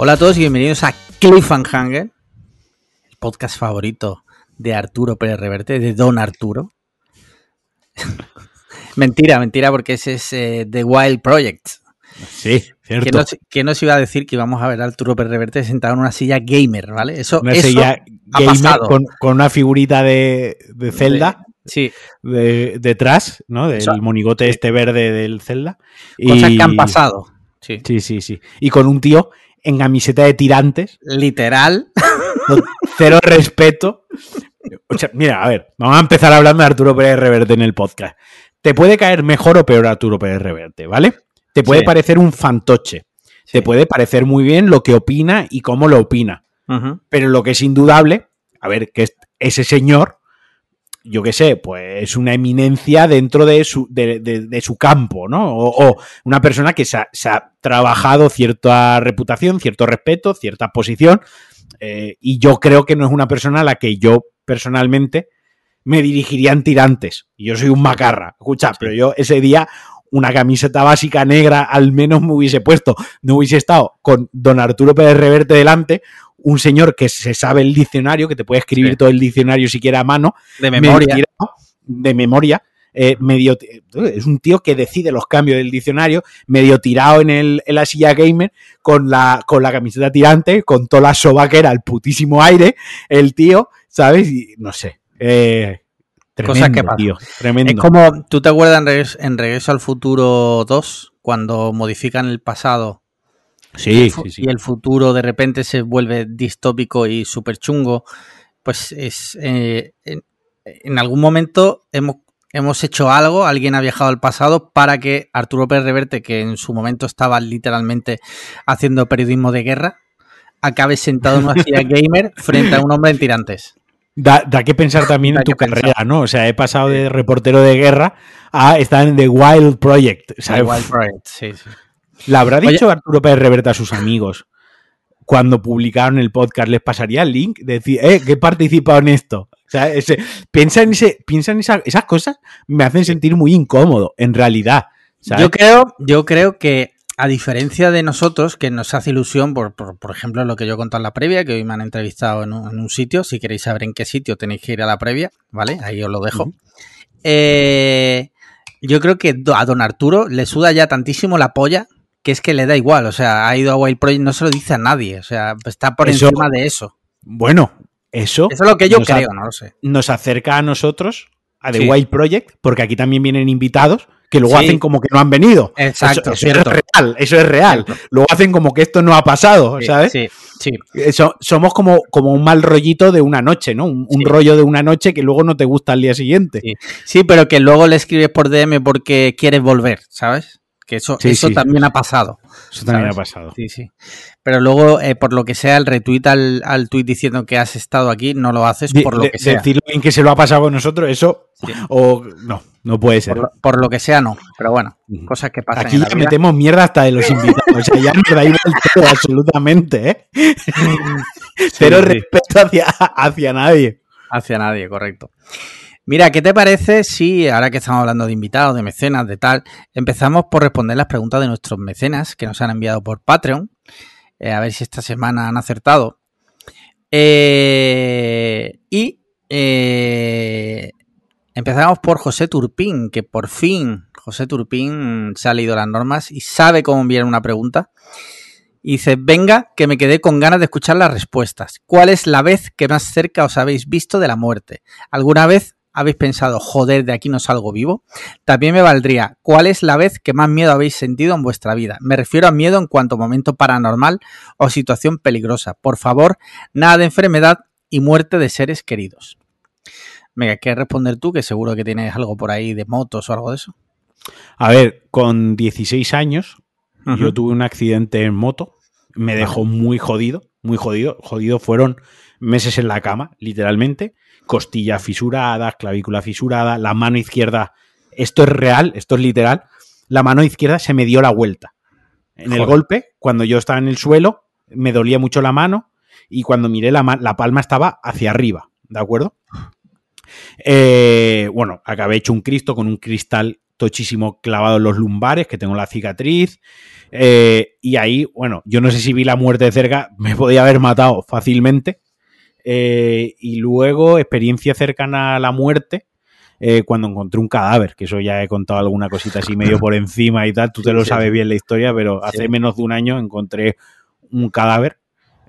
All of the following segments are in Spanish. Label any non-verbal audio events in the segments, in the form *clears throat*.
Hola a todos y bienvenidos a Cliffhanger, el podcast favorito de Arturo Pérez Reverte, de Don Arturo. *laughs* mentira, mentira, porque ese es eh, The Wild Project. Sí, cierto. ¿Quién nos, iba a decir que íbamos a ver a Arturo Pérez Reverte sentado en una silla gamer, ¿vale? Eso, una eso silla ha gamer pasado. con, con una figurita de, de Zelda Sí, de- detrás, ¿no? Del monigote este verde del Zelda. cosas Y- que han pasado. Sí. Sí, sí, sí. Y con un tío en camiseta de tirantes, Literal. cero *laughs* respeto. O sea, mira, a ver, vamos a empezar hablando de Arturo Pérez Reverte en el podcast. Te puede caer mejor o peor Arturo Pérez Reverte, ¿vale? Te puede Sí. parecer un fantoche. Te puede parecer muy bien lo que opina y cómo lo opina. Pero lo que es indudable, a ver, que es- ese señor, yo qué sé, pues es una eminencia dentro de su, de, de- su campo, ¿no? O, una persona que se ha, trabajado cierta reputación, cierto respeto, cierta posición, eh, y yo creo que no es una persona a la que yo personalmente me dirigiría en tirantes. Yo soy un macarra, escucha, pero yo ese día una camiseta básica negra al menos me hubiese puesto. No hubiese estado con don Arturo Pérez Reverte delante, un señor que se sabe el diccionario, que te puede escribir Sí. todo el diccionario siquiera a mano, De memoria. de memoria. eh, medio es un tío que decide los cambios del diccionario, medio tirado en, el, en la silla gamer, con la, con la camiseta tirante, con toda la sobaquera, el putísimo aire, el tío, ¿sabes? Y no sé. Eh, tremendo, Cosas que pasan. tío. Tremendo. Es como, ¿tú te acuerdas en Regreso, en Regreso al Futuro 2? Cuando modifican el pasado sí, fu- sí, sí. y el futuro de repente se vuelve distópico y súper chungo, pues es eh, en, en algún momento hemos, hemos hecho algo, alguien ha viajado al pasado para que Arturo Pérez Reverte, que en su momento estaba literalmente haciendo periodismo de guerra, acabe sentado en una silla *laughs* gamer frente a un hombre en tirantes. Da, da que pensar también Da en tu pensar. carrera, ¿no? O sea, he pasado de reportero de guerra a estar en The Wild Project. O sea, Wild Project, sí, sí. ¿Le habrá Oye- dicho Arturo Pérez Reverte a sus amigos cuando publicaron el podcast? ¿Les pasaría el link? De decir, eh, que he participado en esto. O sea, ese- piensa en, ese, piensa en esa- esas cosas, me hacen sentir muy incómodo, en realidad. ¿sabes? Yo creo, yo creo que a diferencia de nosotros, que nos hace ilusión, por, por, por ejemplo, lo que yo he contado en la previa, que hoy me han entrevistado en un, en un sitio, si queréis saber en qué sitio tenéis que ir a la previa, ¿vale? Ahí os lo dejo. Eh, yo creo que a don Arturo le suda ya tantísimo la polla que es que le da igual, o sea, ha ido a Wild Project, no se lo dice a nadie, o sea, está por Eso- encima de eso. Bueno, eso Eso es lo que yo creo, no lo sé. nos acerca a nosotros, a The Sí. Wild Project, porque aquí también vienen invitados que luego Sí. hacen como que no han venido. Exacto, eso, es real, eso es real. Cierto. Luego hacen como que esto no ha pasado, Sí, ¿sabes? Sí, sí. Eso- somos como, como un mal rollito de una noche, ¿no? Un, un rollo de una noche que luego no te gusta al día siguiente. Sí. Sí, pero que luego le escribes por DM porque quieres volver, ¿sabes? Que eso, Sí, eso sí. también ha pasado. Eso también ¿sabes? ha pasado. Sí, sí. Pero luego, eh, por lo que sea, el retweet al, al tweet diciendo que has estado aquí, no lo haces De- por lo de- que sea. Decirlo en que se lo ha pasado con nosotros, eso. Sí. O no, no puede ser. Por lo, por lo que sea, no. Pero bueno, cosas que pasan Aquí en ya vida. metemos mierda hasta de los invitados. O sea, ya nos da igual todo, *laughs* absolutamente, ¿eh? Cero sí. respeto hacia, hacia nadie. Hacia nadie, correcto. Mira, ¿qué te parece si, ahora que estamos hablando de invitados, de mecenas, de tal, empezamos por responder las preguntas de nuestros mecenas que nos han enviado por Patreon? Eh, a ver si esta semana han acertado. Eh, y eh, empezamos por José Turpín, que por fin José Turpín se ha leído las normas y sabe cómo enviar una pregunta. Y dice, venga, que me quedé con ganas de escuchar las respuestas. ¿Cuál es la vez que más cerca os habéis visto de la muerte? ¿Alguna vez habéis pensado, joder, de aquí no salgo vivo? También me valdría, ¿cuál es la vez que más miedo habéis sentido en vuestra vida? Me refiero a miedo en cuanto a momento paranormal o situación peligrosa. Por favor, nada de enfermedad y muerte de seres queridos. Venga, ¿quieres responder tú? Que seguro que tienes algo por ahí de motos o algo de eso. A ver, con 16 años, yo tuve un accidente en moto. Me dejó muy jodido, muy jodido. Jodido fueron meses en la cama, literalmente. Costilla fisurada, clavícula fisurada, la mano izquierda. Esto es real, esto es literal. La mano izquierda se me dio la vuelta. En el golpe, cuando yo estaba en el suelo, me dolía mucho la mano y cuando miré la, la palma estaba hacia arriba, ¿de acuerdo? Eh, bueno, acabé hecho un Cristo con un cristal tochísimo clavado en los lumbares, que tengo la cicatriz. Eh, y ahí, bueno, yo no sé si vi la muerte de cerca, me podía haber matado fácilmente. Eh, y luego, experiencia cercana a la muerte, eh, cuando encontré un cadáver, que eso ya he contado alguna cosita así medio por *laughs* encima y tal, tú te lo sabes bien la historia, pero hace menos de un año encontré un cadáver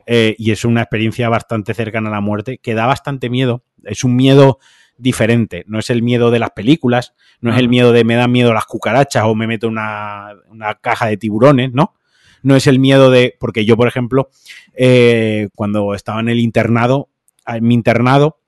y es una experiencia bastante cercana a la muerte, que da bastante miedo, es un miedo diferente. No es el miedo de las películas, no es el miedo de me dan miedo las cucarachas o me meto una, una caja de tiburones, ¿no? No es el miedo de. Porque yo, por ejemplo, eh, cuando estaba en el internado, mi internado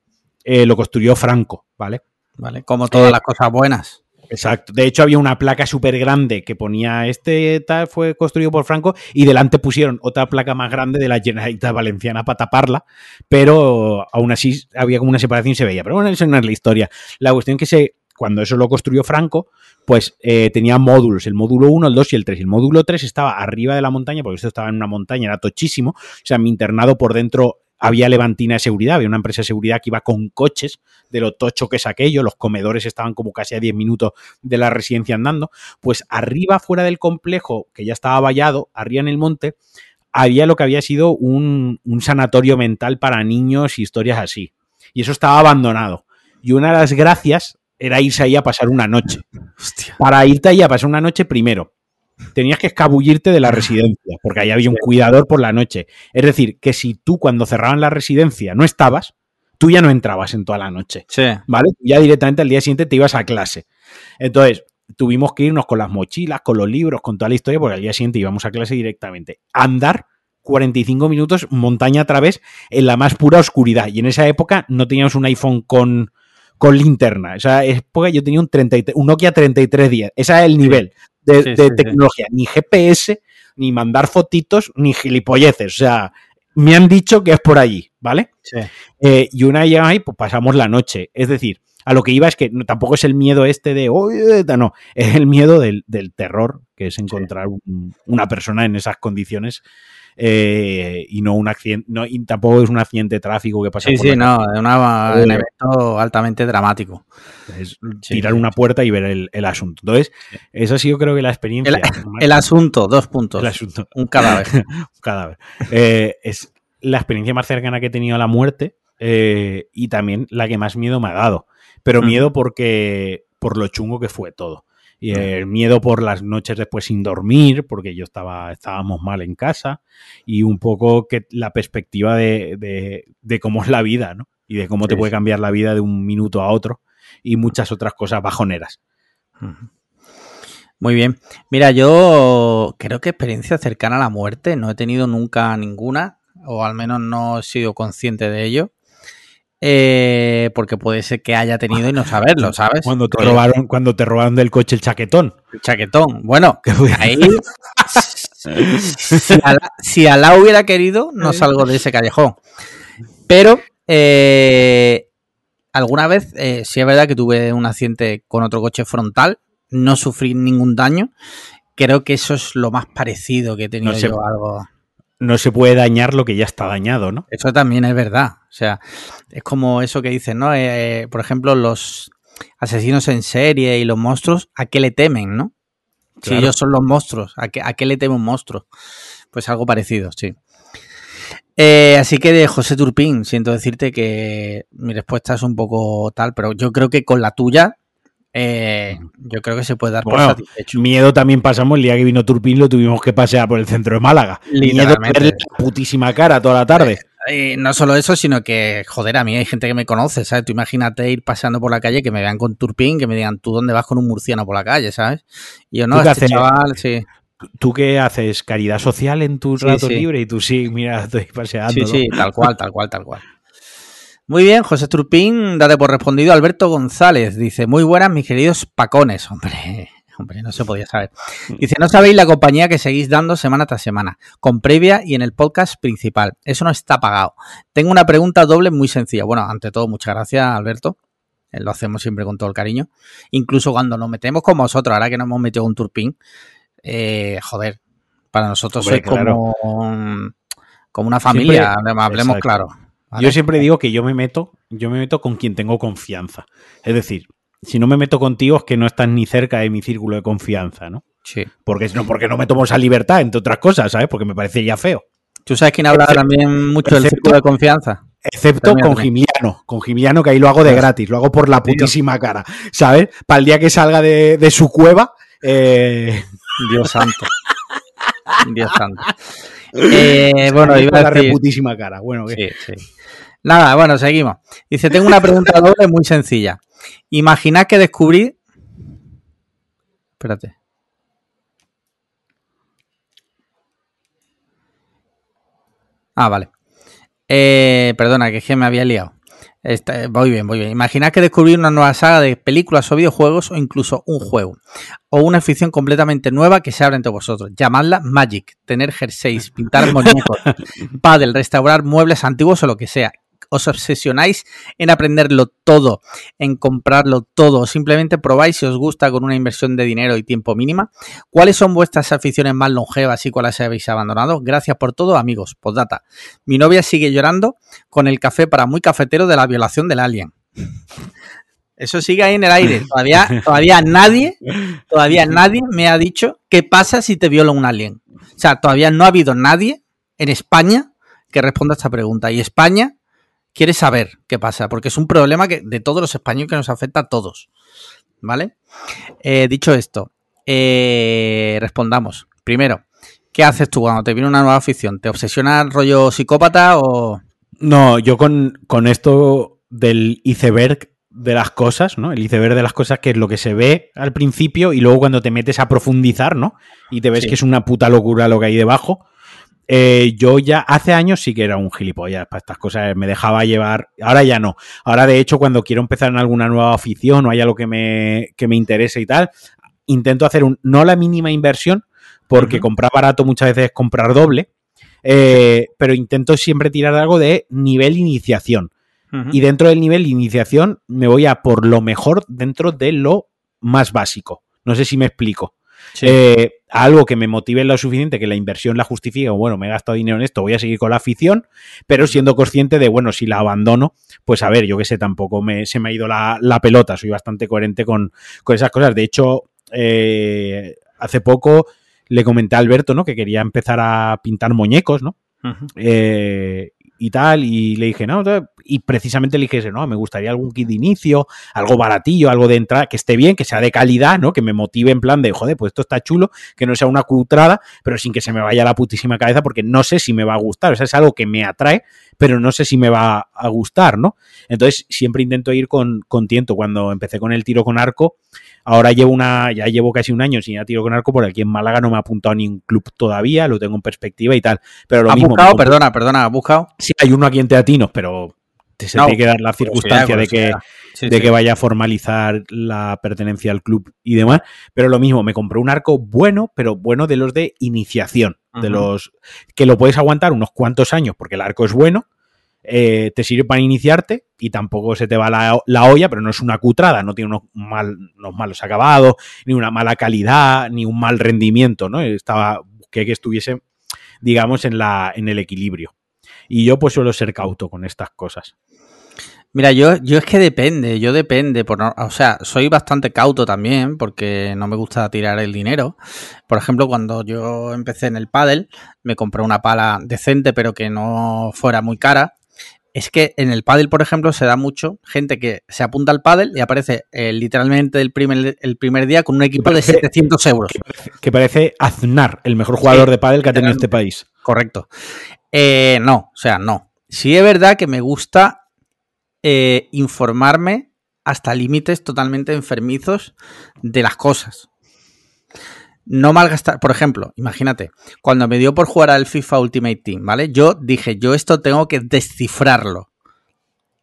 eh, lo construyó Franco, ¿vale? Vale, como todas eh, las cosas buenas. Exacto. De hecho, había una placa súper grande que ponía este tal fue construido por Franco y delante pusieron otra placa más grande de la Generalitat Valenciana para taparla, pero aún así había como una separación y se veía. Pero bueno, eso no es la historia. La cuestión es que se, cuando eso lo construyó Franco, pues eh, tenía módulos, el módulo 1, el 2 y el 3. El módulo 3 estaba arriba de la montaña, porque esto estaba en una montaña, era tochísimo. O sea, mi internado por dentro había Levantina de seguridad, había una empresa de seguridad que iba con coches de lo tocho que es aquello, los comedores estaban como casi a 10 minutos de la residencia andando, pues arriba fuera del complejo, que ya estaba vallado, arriba en el monte, había lo que había sido un, sanatorio mental para niños y historias así. Y eso estaba abandonado. Y una de las gracias era irse ahí a pasar una noche. Para irte ahí a pasar una noche primero tenías que escabullirte de la residencia, porque ahí había un cuidador por la noche. Es decir, que si tú cuando cerraban la residencia no estabas, tú ya no entrabas en toda la noche. Sí. ¿Vale? Ya directamente al día siguiente te ibas a clase. Entonces, tuvimos que irnos con las mochilas, con los libros, con toda la historia, porque al día siguiente íbamos a clase directamente. Andar 45 minutos montaña a través en la más pura oscuridad. Y en esa época no teníamos un iPhone con, con linterna. Esa época yo tenía un, 33, un Nokia 3310. Ese es el nivel de, tecnología, ni GPS, ni mandar fotitos, ni gilipolleces. O sea, me han dicho que es por allí, ¿vale? Eh, y una vez ahí, pues pasamos la noche. Es decir, a lo que iba es que tampoco es el miedo este de, no, es el miedo del, terror, que es encontrar una persona en esas condiciones eh, y no un accidente, no, y tampoco es un accidente de tráfico que pasa sí, sí, no, es un evento altamente dramático. Es tirar una puerta y ver el, asunto. Entonces, eso ha sido creo que la experiencia. El, *laughs* asunto, dos puntos. El asunto. Un cadáver. *laughs* un cadáver. Eh, es la experiencia más cercana que he tenido a la muerte eh, y también la que más miedo me ha dado. Pero miedo porque por lo chungo que fue todo y el miedo por las noches después sin dormir, porque yo estaba, estábamos mal en casa, y un poco que la perspectiva de, de, cómo es la vida, ¿no? Y de cómo te puede cambiar la vida de un minuto a otro, y muchas otras cosas bajoneras. Muy bien. Mira, yo creo que experiencia cercana a la muerte no he tenido nunca ninguna, o al menos no he sido consciente de ello. Eh, porque puede ser que haya tenido y no saberlo, *laughs* ¿sabes? Cuando te robaron, cuando te robaron del coche el chaquetón. El chaquetón. Bueno, *laughs* ahí *laughs* si, Alá, hubiera querido, no salgo de ese callejón. Pero eh, alguna vez eh, sí es verdad que tuve un accidente con otro coche frontal, no sufrí ningún daño. Creo que eso es lo más parecido que he tenido yo algo no se puede dañar lo que ya está dañado, ¿no? Eso también es verdad. O sea, es como eso que dicen, ¿no? Eh, por ejemplo, los asesinos en serie y los monstruos, ¿a qué le temen, no? Si ellos son los monstruos, ¿a qué, ¿a qué le teme un monstruo? Pues algo parecido, sí. Eh, así que de José Turpín, siento decirte que mi respuesta es un poco tal, pero yo creo que con la tuya eh, yo creo que se puede dar por satisfecho. Miedo también pasamos el día que vino Turpin, lo tuvimos que pasear por el centro de Málaga. Miedo la putísima cara toda la tarde. Eh, no solo eso, sino que, joder, a mí hay gente que me conoce, ¿sabes? Tú imagínate ir paseando por la calle, que me vean con Turpin, que me digan, ¿tú dónde vas con un murciano por la calle, ¿sabes? Y yo no, este chaval, sí. ¿Tú qué haces? ¿Caridad social en tus ratos libres? Y tú sí, mira, estoy paseando. Sí, sí, tal cual, tal cual, tal cual. Muy bien, José Turpín, date por respondido. Alberto González dice: Muy buenas, mis queridos pacones. Hombre, *laughs* hombre, no se podía saber. Dice: No sabéis la compañía que seguís dando semana tras semana, con previa y en el podcast principal. Eso no está pagado. Tengo una pregunta doble muy sencilla. Bueno, ante todo, muchas gracias, Alberto. Lo hacemos siempre con todo el cariño. Incluso cuando nos metemos con vosotros, ahora que nos hemos metido un Turpín, eh, joder, para nosotros es como, como una familia, hablemos claro. Yo siempre digo que yo me meto, yo me meto con quien tengo confianza. Es decir, si no me meto contigo es que no estás ni cerca de mi círculo de confianza, ¿no? Sí. Porque no, porque no me tomo esa libertad, entre otras cosas, ¿sabes? Porque me parece ya feo. ¿Tú sabes quién habla Excepto- también mucho del círculo de confianza? Excepto También, con también. Gimiano. Con Gimiano, que ahí lo hago de Claro. gratis, lo hago por la putísima cara, ¿sabes? Para el día que salga de, de su cueva, eh, *laughs* Dios santo. *laughs* Dios santo. Eh, bueno, iba a la decir... reputísima cara. Bueno, ¿qué? Sí, sí. Nada, bueno, seguimos. Dice, tengo una pregunta *laughs* doble muy sencilla. Imaginad que descubrí... Espérate. Ah, vale. Eh, perdona, que es que me había liado. Está- voy bien, voy bien. Imaginad que descubrí una nueva saga de películas o videojuegos o incluso un juego. O una ficción completamente nueva que se abre entre vosotros. Llamadla Magic. Tener jerseys, pintar muñecos, *laughs* paddle, restaurar muebles antiguos o lo que sea. Os obsesionáis en aprenderlo todo, en comprarlo todo, o simplemente probáis si os gusta con una inversión de dinero y tiempo mínima. ¿Cuáles son vuestras aficiones más longevas y cuáles habéis abandonado? Gracias por todo, amigos. Postdata. Mi novia sigue llorando con el café para muy cafetero de la violación del alien. Eso sigue ahí en el aire. Todavía, todavía nadie, todavía nadie me ha dicho qué pasa si te viola un alien. O sea, todavía no ha habido nadie en España que responda a esta pregunta. Y España quiere saber qué pasa, porque es un problema que, de todos los españoles que nos afecta a todos. ¿Vale? Eh, dicho esto, eh, respondamos. Primero, ¿qué haces tú cuando te viene una nueva afición? ¿Te obsesiona el rollo psicópata o...? No, yo con, con esto del iceberg de las cosas, ¿no? El iceberg de las cosas que es lo que se ve al principio y luego cuando te metes a profundizar, ¿no? Y te ves Sí. que es una puta locura lo que hay debajo. Eh, yo ya hace años sí que era un gilipollas para estas cosas, me dejaba llevar, ahora ya no. Ahora de hecho cuando quiero empezar en alguna nueva afición o hay algo que me, que me interese y tal, intento hacer un, no la mínima inversión, porque comprar barato muchas veces es comprar doble, eh, pero intento siempre tirar algo de nivel iniciación. Y dentro del nivel iniciación me voy a por lo mejor dentro de lo más básico. No sé si me explico. Sí. Eh, algo que me motive lo suficiente, que la inversión la justifique, o bueno, me he gastado dinero en esto, voy a seguir con la afición, pero siendo consciente de, bueno, si la abandono, pues a ver, yo qué sé, tampoco me, se me ha ido la, la pelota, soy bastante coherente con, con esas cosas. De hecho, eh, hace poco le comenté a Alberto, ¿no? Que quería empezar a pintar muñecos, ¿no? Eh, y tal, y le dije, no, y precisamente eso, no, me gustaría algún kit de inicio, algo baratillo, algo de entrada, que esté bien, que sea de calidad, ¿no? Que me motive en plan de, joder, pues esto está chulo, que no sea una cutrada, pero sin que se me vaya la putísima cabeza, porque no sé si me va a gustar, o sea, es algo que me atrae, pero no sé si me va a gustar, ¿no? Entonces, siempre intento ir con, con tiento. Cuando empecé con el tiro con arco, ahora llevo una, ya llevo casi un año sin ir a tiro con arco, por aquí en Málaga no me ha apuntado a ningún club todavía, lo tengo en perspectiva y tal, pero lo ¿Has mismo. buscado? Perdona, perdona, ¿has buscado? Sí, hay uno aquí en Teatinos, pero se No, tiene que dar la circunstancia de que, Sí, de sí. que vaya a formalizar la pertenencia al club y demás. Pero lo mismo, me compré un arco bueno, pero bueno de los de iniciación, de los que lo puedes aguantar unos cuantos años porque el arco es bueno. eh, te sirve para iniciarte y tampoco se te va la, la olla, pero no es una cutrada, no tiene unos, mal, unos malos acabados, ni una mala calidad, ni un mal rendimiento, ¿no? Estaba, que, que estuviese, digamos, en, la, en el equilibrio. Y yo pues suelo ser cauto con estas cosas. Mira, yo, yo es que depende, yo depende, por no- o sea, soy bastante cauto también porque no me gusta tirar el dinero. Por ejemplo, cuando yo empecé en el pádel, me compré una pala decente pero que no fuera muy cara. Es que en el pádel, por ejemplo, se da mucho gente que se apunta al pádel y aparece eh, literalmente el primer, el primer día con un equipo de parece- 700 euros. Que parece Aznar, el mejor jugador de pádel que ha tenido este país. Correcto. Eh, no, o sea, no. Sí es verdad que me gusta eh, informarme hasta límites totalmente enfermizos de las cosas. No malgastar, por ejemplo, imagínate, cuando me dio por jugar al FIFA Ultimate Team, ¿vale? Yo dije, yo esto tengo que descifrarlo.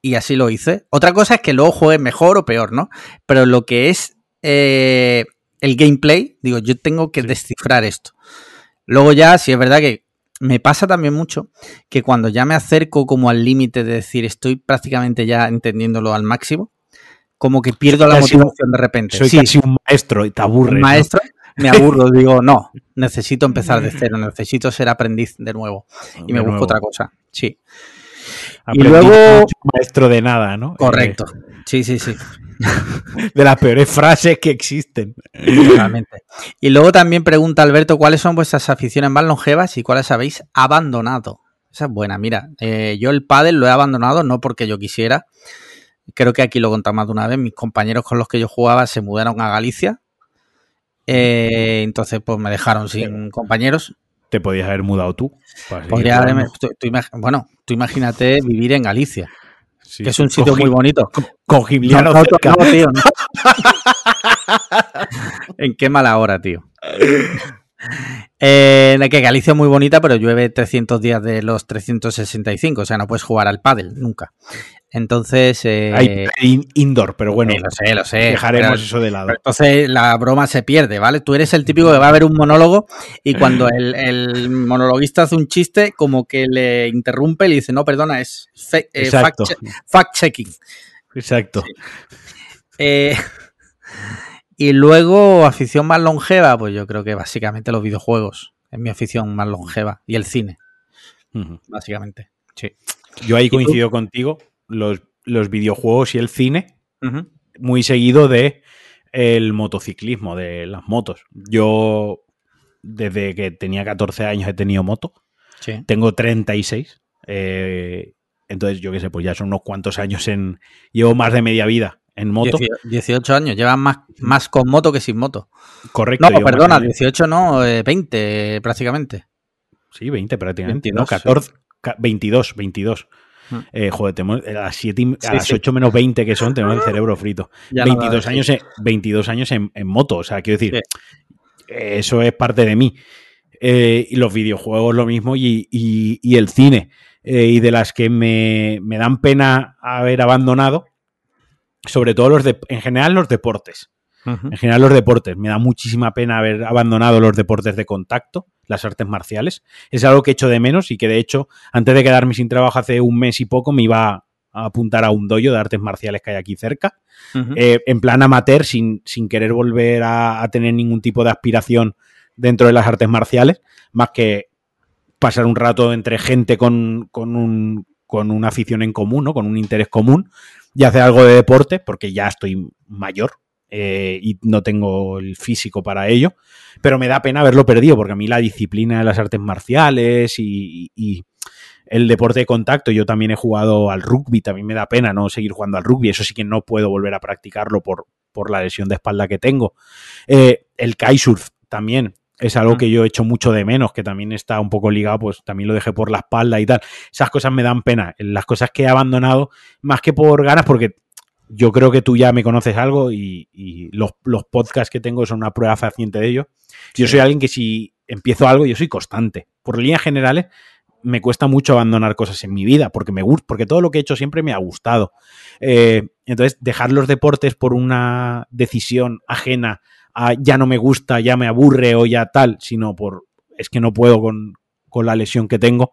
Y así lo hice. Otra cosa es que luego juegue mejor o peor, ¿no? Pero lo que es eh, el gameplay, digo, yo tengo que descifrar esto. Luego ya, si es verdad que me pasa también mucho que cuando ya me acerco como al límite de decir estoy prácticamente ya entendiéndolo al máximo, como que pierdo la Casi un- motivación de repente. Soy Sí, casi un maestro y te aburre. maestro, me aburro, *laughs* digo, no, necesito empezar de cero, necesito ser aprendiz de nuevo y me busco otra cosa. Sí. y luego... Maestro de nada, ¿no? Correcto. Sí, sí, sí. *laughs* de las peores frases que existen. Realmente. Y luego también pregunta Alberto, ¿cuáles son vuestras aficiones más longevas y cuáles habéis abandonado? Esa es buena. Mira, eh, yo el pádel lo he abandonado no porque yo quisiera. Creo que aquí lo contamos más de una vez. Mis compañeros con los que yo jugaba se mudaron a Galicia. Eh, entonces, pues me dejaron sin compañeros. Te podías haber mudado tú. Podría bueno, tú imagínate vivir en Galicia que es un sitio muy bonito. Con Gibliano *laughs* en qué mala hora, tío. Eh, que Galicia es muy bonita, pero llueve 300 días de los 365, o sea, no puedes jugar al pádel nunca. Entonces. Eh, Hay indoor, pero bueno. lo sé, lo sé. Dejaremos eso de lado. Entonces la broma se pierde, ¿vale? Tú eres el típico que va a ver un monólogo y cuando el, monologuista hace un chiste, como que le interrumpe y le dice, no, perdona, es eh, fact-checking. Exacto. Eh, y luego, afición más longeva, pues yo creo que básicamente los videojuegos. Es mi afición más longeva. Y el cine. Básicamente. Sí. Yo ahí coincido contigo los, videojuegos y el cine muy seguido de el motociclismo, de las motos. Yo, desde que tenía 14 años he tenido moto. Tengo 36. Eh, entonces, yo qué sé, pues ya son unos cuantos años en... Llevo más de media vida en moto. 18 años, llevan más, más con moto que sin moto. Correcto. No, perdona, 18 no, 20 eh, prácticamente. Sí, 20 prácticamente. no, 14, 22, 22. Eh, joder, tenemos a las, 7, a las 8 menos 20 que son, tenemos el *laughs* cerebro frito. 22, años en, 22 años en, moto, o sea, quiero decir, eso es parte de mí. Eh, y los videojuegos lo mismo y, el cine. Eh, y de las que me, me, dan pena haber abandonado, sobre todo los de, en general los deportes. En general los deportes. Me da muchísima pena haber abandonado los deportes de contacto, las artes marciales. Es algo que echo de menos y que de hecho, antes de quedarme sin trabajo hace un mes y poco, me iba a apuntar a un dojo de artes marciales que hay aquí cerca. Eh, en plan amateur, sin, sin querer volver a, tener ningún tipo de aspiración dentro de las artes marciales, más que pasar un rato entre gente con, con, un, con una afición en común, ¿no? con un interés común, y hacer algo de deporte, porque ya estoy mayor, eh, y no tengo el físico para ello, pero me da pena haberlo perdido porque a mí la disciplina de las artes marciales y, el deporte de contacto, yo también he jugado al rugby, también me da pena no seguir jugando al rugby, eso sí que no puedo volver a practicarlo por, por la lesión de espalda que tengo. Eh, el kitesurf también, es algo que yo he hecho mucho de menos, que también está un poco ligado, pues también lo dejé por la espalda y tal. Esas cosas me dan pena. Las cosas que he abandonado, más que por ganas, porque yo creo que tú ya me conoces algo y, los, podcasts que tengo son una prueba fehaciente de ello. Yo soy alguien que si empiezo algo, yo soy constante. Por líneas generales, me cuesta mucho abandonar cosas en mi vida, porque me gusta, porque todo lo que he hecho siempre me ha gustado. Eh, entonces, dejar los deportes por una decisión ajena a ya no me gusta, ya me aburre o ya tal, sino por es que no puedo con, la lesión que tengo,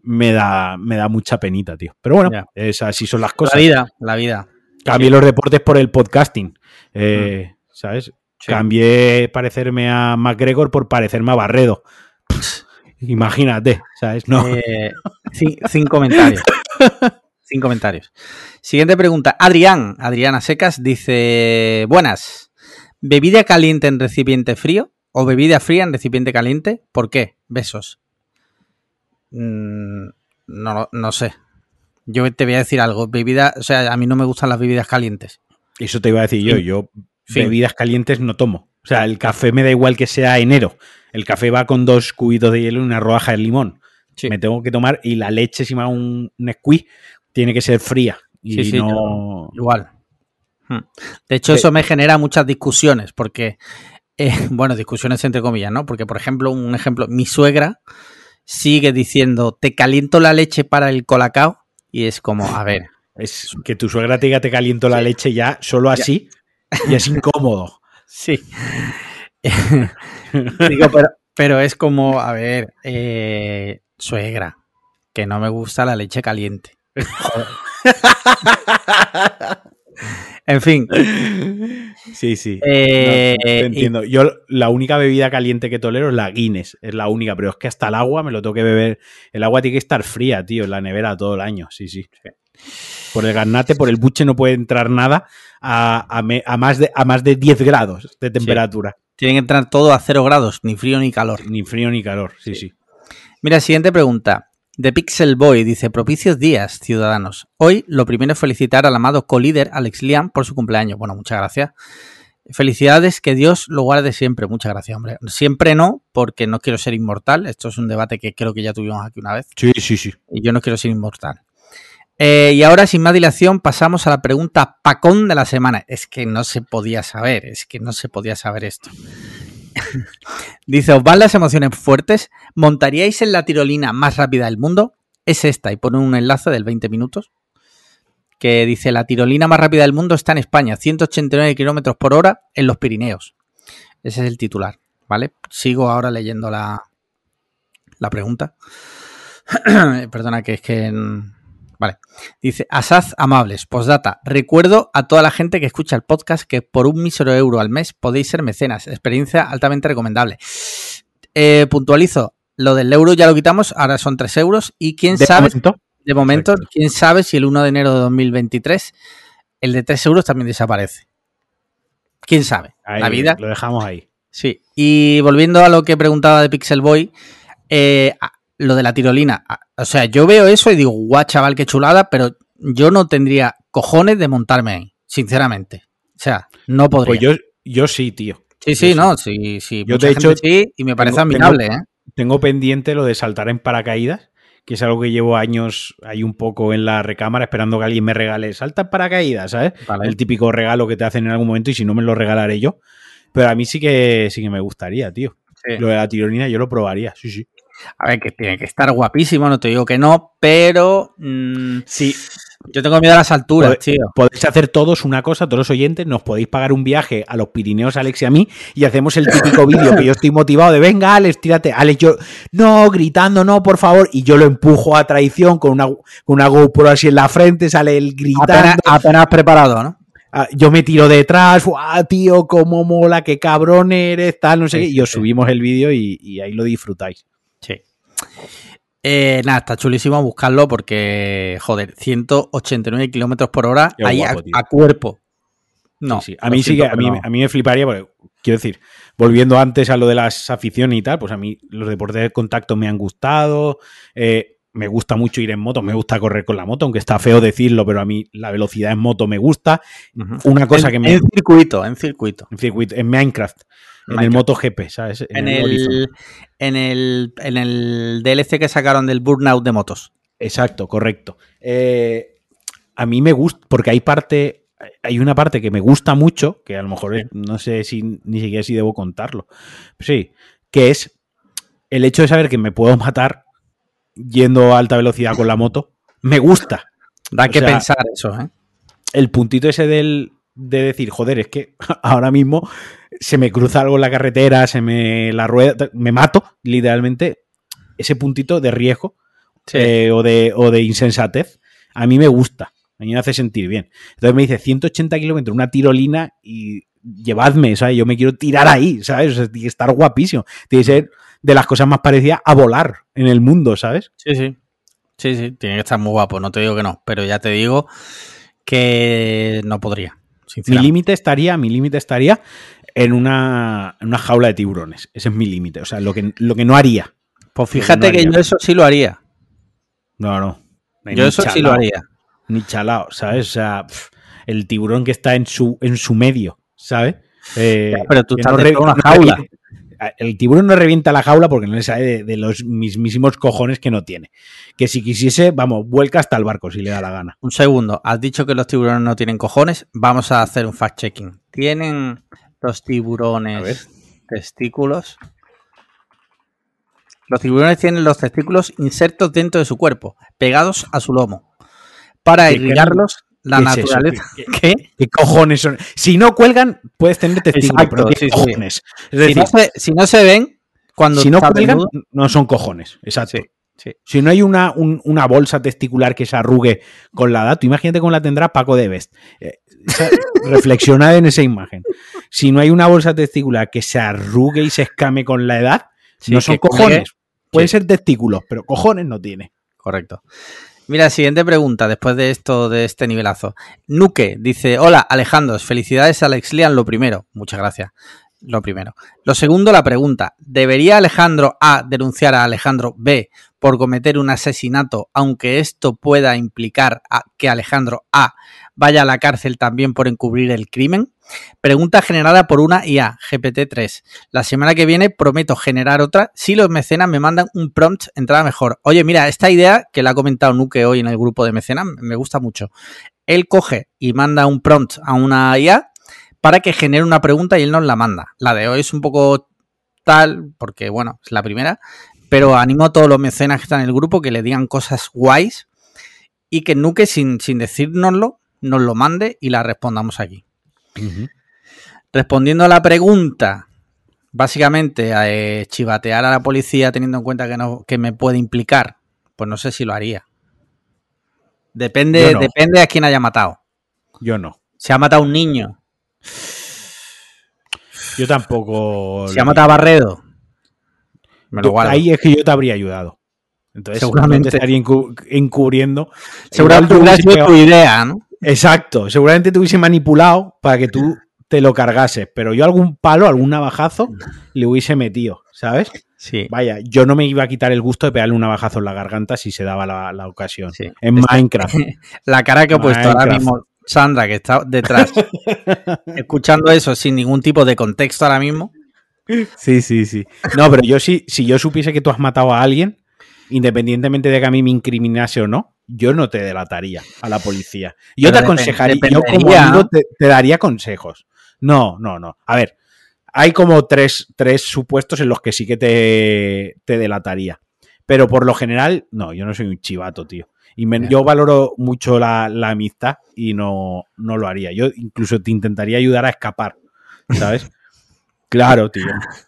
me da, me da mucha penita, tío. Pero bueno, es, así son las cosas. La vida, la vida. Cambié los deportes por el podcasting. Eh, mm. ¿Sabes? Cambié parecerme a McGregor por parecerme a Barredo. *laughs* imagínate, ¿sabes? No. Eh, sin, comentarios. *laughs* sin comentarios. Siguiente pregunta. Adrián, Adriana Secas, dice: Buenas. ¿Bebida caliente en recipiente frío o bebida fría en recipiente caliente? ¿Por qué? Besos. Mm, no, no sé. Yo te voy a decir algo. Bebida, o sea, a mí no me gustan las bebidas calientes. Eso te iba a decir yo. Yo bebidas calientes no tomo. O sea, el café me da igual que sea enero. El café va con dos cubitos de hielo y una rodaja de limón. Me tengo que tomar y la leche, si me hago un, squeeze, tiene que ser fría. Y no... igual. Hmm. De hecho, eso me genera muchas discusiones, porque, eh, *laughs* bueno, discusiones entre comillas, ¿no? Porque, por ejemplo, un ejemplo, mi suegra sigue diciendo, te caliento la leche para el colacao y es como, a ver. *laughs* Es que tu suegra te diga te caliento la leche ya solo así y es incómodo. *laughs* Sí. *laughs* Digo, pero, es como, a ver, eh, suegra, que no me gusta la leche caliente. En fin. *laughs* Sí, sí. Eh, No, te entiendo. Yo la única bebida caliente que tolero es la Guinness. Es la única, pero es que hasta el agua me lo tengo que beber. El agua tiene que estar fría, tío, en la nevera todo el año. Sí, sí. Por el garnate, por el buche no puede entrar nada a, a me- a más, de, a más de 10 grados de temperatura. Tienen que entrar todo a cero grados, ni frío ni calor. Ni frío ni calor. Sí, sí. Mira, siguiente pregunta. The Pixel Boy dice, propicios días, ciudadanos. Hoy lo primero es felicitar al amado co-líder Alex Liam por su cumpleaños. Bueno, muchas gracias. Felicidades, que Dios lo guarde siempre. Muchas gracias, hombre. Siempre no, porque no quiero ser inmortal. Esto es un debate que creo que ya tuvimos aquí una vez. Sí, sí, sí. Y yo no quiero ser inmortal. Eh, y ahora, sin más dilación, pasamos a la pregunta pacón de la semana. Es que no se podía saber, es que no se podía saber esto. Dice, ¿os van las emociones fuertes? ¿Montaríais en la tirolina más rápida del mundo? Es esta, y pone un enlace del 20 minutos. Que dice, la tirolina más rápida del mundo está en España, 189 kilómetros por hora en los Pirineos. Ese es el titular, ¿vale? Sigo ahora leyendo la, la pregunta. *clears throat* Perdona, que es que... Vale. Dice, Asaz Amables, postdata. Recuerdo a toda la gente que escucha el podcast que por un mísero euro al mes podéis ser mecenas. Experiencia altamente recomendable. Eh, puntualizo, lo del euro ya lo quitamos, ahora son 3 euros. Y quién De sabe, momento, de momento, Exacto. quién sabe si el 1 de enero de 2023 el de 3 euros también desaparece. ¿Quién sabe? ahí, la vida. Lo dejamos ahí. Sí, y volviendo a lo que preguntaba de Pixel Boy, eh, lo de la tirolina. a- O sea, yo veo eso y digo, guau, chaval, qué chulada, pero yo no tendría cojones de montarme ahí, sinceramente. O sea, no podría. Pues yo, yo sí, tío. sí, sí, yo no, sí, sí. Yo, mucha de gente hecho, sí, y me parece tengo- admirable, ¿eh? Tengo pendiente lo de saltar en paracaídas, que es algo que llevo años ahí un poco en la recámara esperando que alguien me regale. Salta en paracaídas, ¿sabes? Vale. El típico regalo que te hacen en algún momento y si no me lo regalaré yo. Pero a mí sí que sí que me gustaría, tío. Sí. Lo de la tirolina yo lo probaría, sí, sí. A ver, que tiene que estar guapísimo, no te digo que no, pero mm, Sí, yo tengo miedo a las alturas, Joder. tío. podéis hacer todos una cosa, todos los oyentes, nos podéis pagar un viaje a los Pirineos, Alex y a mí, y hacemos el típico *laughs* vídeo que yo estoy motivado de venga, Alex, tírate. Alex, yo, no, gritando, no, por favor, y yo lo empujo a traición con una, con una GoPro así en la frente, sale él gritando. Apenas, apenas preparado, ¿no? Ah, Yo me tiro detrás, ¡guau, tío, cómo mola, qué cabrón eres, tal, no sé Sí, qué, y os sí. subimos el vídeo y, y ahí lo disfrutáis. Eh, nada, está chulísimo buscarlo porque, joder, 189 kilómetros por hora Qué ahí guapo, a, cuerpo. No, Sí, sí. A mí sí que, 200, a mí, pero- a mí me fliparía, porque, quiero decir, volviendo antes a lo de las aficiones y tal, pues a mí los deportes de contacto me han gustado, eh, me gusta mucho ir en moto, me gusta correr con la moto, aunque está feo decirlo, pero a mí la velocidad en moto me gusta. Una cosa en, que me... en circuito, en circuito. En circuito, en Minecraft, en el. MotoGP, ¿sabes? En el, en, el, en el DLC que sacaron del Burnout de motos. Exacto, correcto. Eh, a mí me gusta, porque hay parte, hay una parte que me gusta mucho, que a lo mejor es- no sé si ni siquiera si debo contarlo. Sí, que es el hecho de saber que me puedo matar yendo a alta velocidad con la moto. Me gusta. Da O que sea, pensar eso, ¿eh? El puntito ese del, de decir, joder, es que *laughs* ahora mismo se me cruza algo en la carretera, se me la rueda, me mato, literalmente. Ese puntito de riesgo Sí. eh, o, de, o de insensatez, a mí me gusta. A mí me hace sentir bien. Entonces me dice 180 kilómetros, una tirolina y llevadme, ¿sabes? Yo me quiero tirar ahí, ¿sabes? O sea, tiene que estar guapísimo. Tiene que ser de las cosas más parecidas a volar en el mundo, ¿sabes? Sí, sí. Sí, sí, tiene que estar muy guapo, no te digo que no, pero ya te digo que no podría, Mi límite estaría, mi límite estaría en una, en una jaula de tiburones. Ese es mi límite. O sea, lo que, lo que no haría. Pues fíjate no que yo eso sí lo haría. No, no. Ni Yo eso sí lo haría. Ni chalao, ¿sabes? O sea, el tiburón que está en su, en su medio, ¿sabes? Eh, pero tú estás no dentro de una jaula. El tiburón no revienta la jaula porque no le sale de, de los mismísimos cojones que no tiene. Que si quisiese, vamos, vuelca hasta el barco si le da la gana. Un segundo, has dicho que los tiburones no tienen cojones. Vamos a hacer un fact-checking. ¿Tienen los tiburones testículos? Los tiburones tienen los testículos insertos dentro de su cuerpo, pegados a su lomo. Para ¿Qué- qué- irrigarlos, la qué es naturaleza. ¿Qué- ¿Qué? ¿Qué cojones son? Si no cuelgan, puedes tener testículos, Exacto, pero sí, cojones. Es Si decir, no, se, si no se ven, cuando si no cuelgan, no son cojones. Exacto. Sí. Si no hay una, un- una bolsa testicular que se arrugue con la edad, tú imagínate cómo la tendrá Paco de Best. Eh, *laughs* reflexionad en esa imagen. Si no hay una bolsa testicular que se arrugue y se escame con la edad, no son cojones. Pueden ser testículos, pero cojones no tiene. Correcto. Mira, siguiente pregunta después de esto, de este nivelazo. Nuke dice: Hola, Alejandro, felicidades a Alex Lian, lo primero. Muchas gracias. Lo primero. Lo segundo, la pregunta. ¿Debería Alejandro A denunciar a Alejandro B por cometer un asesinato, aunque esto pueda implicar a que Alejandro A vaya a la cárcel también por encubrir el crimen? Pregunta generada por una IA, GPT-3. La semana que viene prometo generar otra si los mecenas me mandan un prompt entrada mejor. Oye, mira, esta idea que la ha comentado Nuke hoy en el grupo de mecenas me gusta mucho. Él coge y manda un prompt a una IA para que genere una pregunta y él nos la manda. La de hoy es un poco tal, porque bueno, es la primera, pero animo a todos los mecenas que están en el grupo que le digan cosas guays y que Nuke, sin, sin decírnoslo, nos lo mande y la respondamos aquí. Respondiendo a la pregunta, básicamente a eh, chivatear a la policía teniendo en cuenta que, no, que me puede implicar, pues no sé si lo haría. Depende, depende a quién haya matado. Yo no. Se ha matado un niño. Yo tampoco. Se ha matado a Barredo. Me lo Ahí es que yo te habría ayudado. Entonces, seguramente estaría encubriendo. Seguramente hubiera sido tu idea, ¿no? Exacto. Seguramente te hubiese manipulado para que tú te lo cargases. Pero yo algún palo, algún navajazo le hubiese metido, ¿sabes? Sí. Vaya, yo no me iba a quitar el gusto de pegarle un navajazo en la garganta si se daba la, ocasión. En Minecraft. *laughs* La cara que he puesto ahora mismo Sandra, que está detrás, *laughs* escuchando eso sin ningún tipo de contexto ahora mismo. Sí, sí, sí. No, pero yo sí, si yo supiese que tú has matado a alguien, independientemente de que a mí me incriminase o no, yo no te delataría a la policía. Yo te aconsejaría, yo como amigo te, daría consejos. No, no, no. A ver, hay como tres, tres supuestos en los que sí que te, te delataría. Pero por lo general, no, yo no soy un chivato, tío. Y yo valoro mucho la, amistad y no, no, lo haría. Yo incluso te intentaría ayudar a escapar, ¿sabes? *laughs* claro, tío.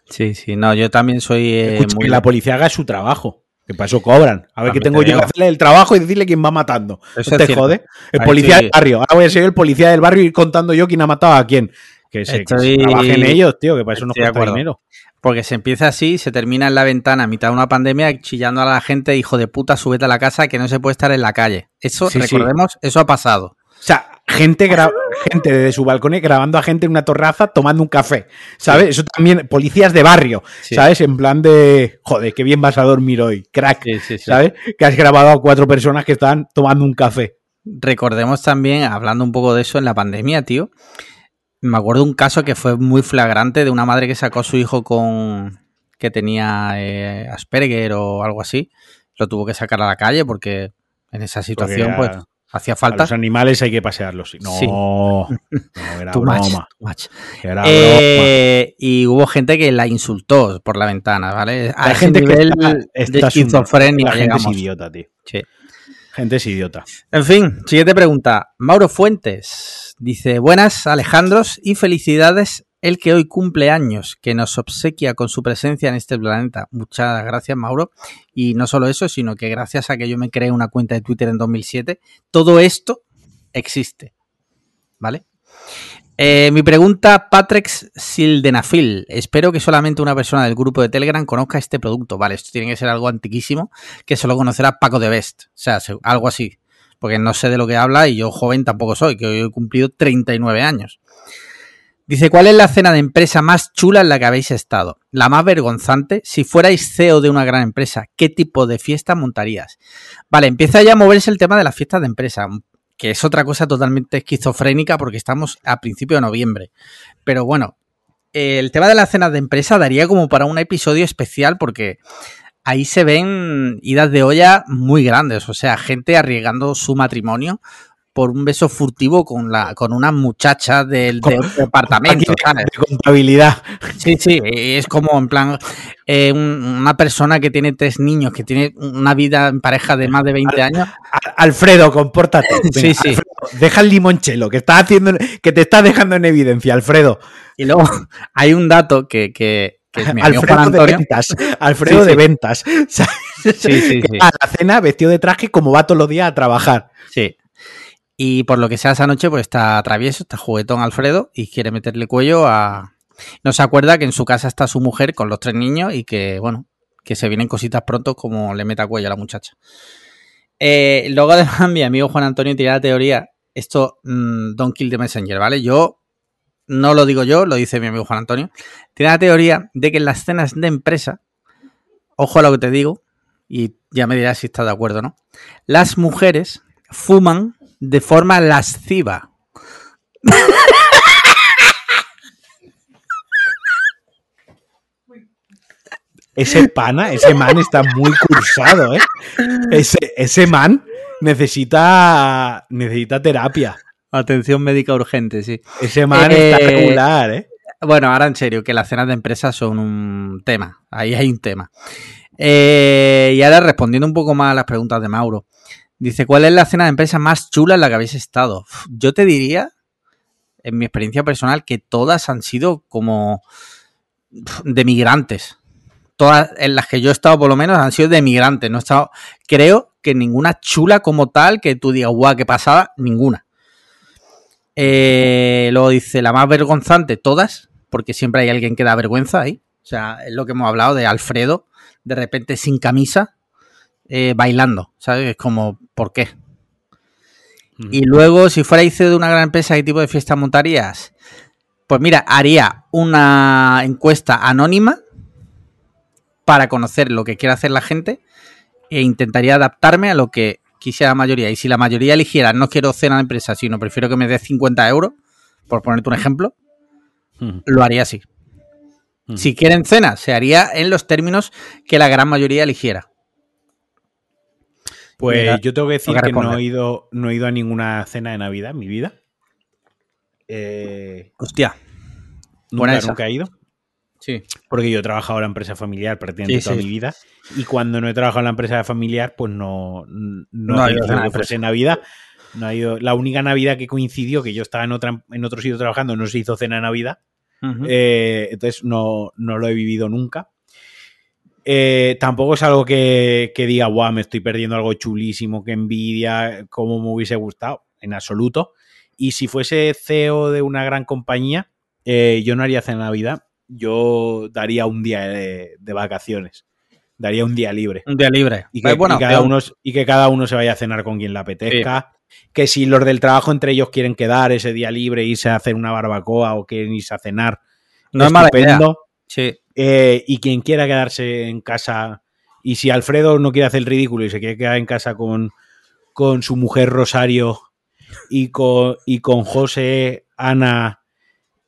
Sí, sí, no, yo también soy... Eh, que la policía haga su trabajo. Que para eso cobran. A ver qué tengo yo que hacerle el trabajo y decirle quién va matando. Eso te jode? El policía del barrio. Ahora voy a ser el policía del barrio y contando yo quién ha matado a quién. Que se, trabajen ellos, tío, que para eso nos cuesta dinero. Porque se empieza así, se termina en la ventana a mitad de una pandemia chillando a la gente, hijo de puta, súbete a la casa que no se puede estar en la calle. Eso, recordemos, eso ha pasado. O sea, gente, gente desde su balcón grabando a gente en una torraza tomando un café, ¿sabes? Eso también, policías de barrio, ¿sabes? En plan de, joder, qué bien vas a dormir hoy, crack, ¿sabes? Que has grabado a cuatro personas que están tomando un café. Recordemos también, hablando un poco de eso en la pandemia, tío, me acuerdo un caso que fue muy flagrante de una madre que sacó a su hijo con que tenía eh, Asperger o algo así. Lo tuvo que sacar a la calle porque en esa situación pues hacía falta. los animales hay que pasearlos. No, era broma. Eh, y hubo gente que la insultó por la ventana, ¿vale? A gente que está, de esquizofrenia. La gente es idiota, tío. Sí. Gente es idiota. En fin, siguiente pregunta. Mauro Fuentes dice: Buenas, Alejandros, y felicidades el que hoy cumple años, que nos obsequia con su presencia en este planeta. Muchas gracias, Mauro. Y no solo eso, sino que gracias a que yo me creé una cuenta de Twitter en 2007, todo esto existe. ¿Vale? Eh, mi pregunta, Patrick Sildenafil. Espero que solamente una persona del grupo de Telegram conozca este producto. Vale, esto tiene que ser algo antiquísimo, que solo conocerá Paco de Best. O sea, algo así. Porque no sé de lo que habla y yo joven tampoco soy, que hoy he cumplido 39 años. Dice, ¿cuál es la cena de empresa más chula en la que habéis estado? La más vergonzante. Si fuerais CEO de una gran empresa, ¿qué tipo de fiesta montarías? Vale, empieza ya a moverse el tema de las fiestas de empresa que es otra cosa totalmente esquizofrénica porque estamos a principio de noviembre. Pero bueno, el tema de la cena de empresa daría como para un episodio especial porque ahí se ven idas de olla muy grandes, o sea, gente arriesgando su matrimonio por un beso furtivo con la con una muchacha del, *laughs* departamento. De, contabilidad. Sí, sí, es como en plan eh, una persona que tiene tres niños, que tiene una vida en pareja de más de 20 años. Alfredo, compórtate. *laughs* sí, sí. deja el limonchelo, que está haciendo, que te está dejando en evidencia, Alfredo. Y luego *laughs* hay un dato que, que, Alfredo de ventas. Alfredo de ventas. sí, sí, A la cena vestido de traje como va todos los días a trabajar. Sí. Y por lo que sea esa noche, pues está travieso, está juguetón Alfredo y quiere meterle cuello a... No se acuerda que en su casa está su mujer con los tres niños y que, bueno, que se vienen cositas pronto como le meta cuello a la muchacha. Eh, luego *laughs* además mi amigo Juan Antonio tiene la teoría, esto, mm, Don't Kill the Messenger, ¿vale? Yo no lo digo yo, lo dice mi amigo Juan Antonio, tiene la teoría de que en las cenas de empresa, ojo a lo que te digo, y ya me dirás si estás de acuerdo, ¿no? Las mujeres fuman de forma lasciva. Ese pana, ese man está muy cursado, ¿eh? Ese, ese man necesita, necesita terapia. Atención médica urgente, sí. Ese man está Eh, regular, ¿eh? Bueno, ahora en serio, que las cenas de empresa son un tema. Ahí hay un tema. Eh, y ahora respondiendo un poco más a las preguntas de Mauro. Dice, ¿cuál es la cena de empresa más chula en la que habéis estado? Yo te diría, en mi experiencia personal, que todas han sido como de migrantes. Todas en las que yo he estado, por lo menos, han sido de migrantes. No he estado, creo que ninguna chula como tal que tú digas, guau, qué pasada, ninguna. Eh, luego dice, la más vergonzante, todas, porque siempre hay alguien que da vergüenza ahí. O sea, es lo que hemos hablado de Alfredo, de repente sin camisa, eh, bailando, ¿sabes? Es como, ¿por qué? Y luego, si fuera ICE de una gran empresa, ¿qué tipo de fiesta montarías? Pues mira, haría una encuesta anónima para conocer lo que quiere hacer la gente e intentaría adaptarme a lo que quisiera la mayoría. Y si la mayoría eligiera, no quiero cena de empresa, sino prefiero que me dé 50 euros, por ponerte un ejemplo, lo haría así. Si quieren cena, se haría en los términos que la gran mayoría eligiera. Pues Mira, yo tengo que decir que no he, ido, no he ido a ninguna cena de Navidad en mi vida. Eh, Hostia. nunca, nunca he ido. Sí. Porque yo he trabajado en la empresa familiar prácticamente Sí, toda sí. mi vida. Y cuando no he trabajado en la empresa familiar, pues no, no, he ido a fuese Navidad. No ha ido, la única Navidad que coincidió, que yo estaba en, otra, en otro sitio trabajando, no se hizo cena de Navidad. Eh, entonces no, no lo he vivido nunca. Eh, tampoco es algo que, que diga, guau, me estoy perdiendo algo chulísimo, que envidia, cómo me hubiese gustado, en absoluto. Y si fuese CEO de una gran compañía, eh, yo no haría cena de Navidad, yo daría un día de, de vacaciones, daría un día libre. Un día libre. Y que, y cada uno, y que cada uno se vaya a cenar con quien le apetezca. Que si los del trabajo entre ellos quieren quedar ese día libre, irse a hacer una barbacoa o quieren irse a cenar, No es mala idea. estupendo. Sí. Eh, y quien quiera quedarse en casa, y si Alfredo no quiere hacer el ridículo y se quiere quedar en casa con, con su mujer Rosario y con, y con José, Ana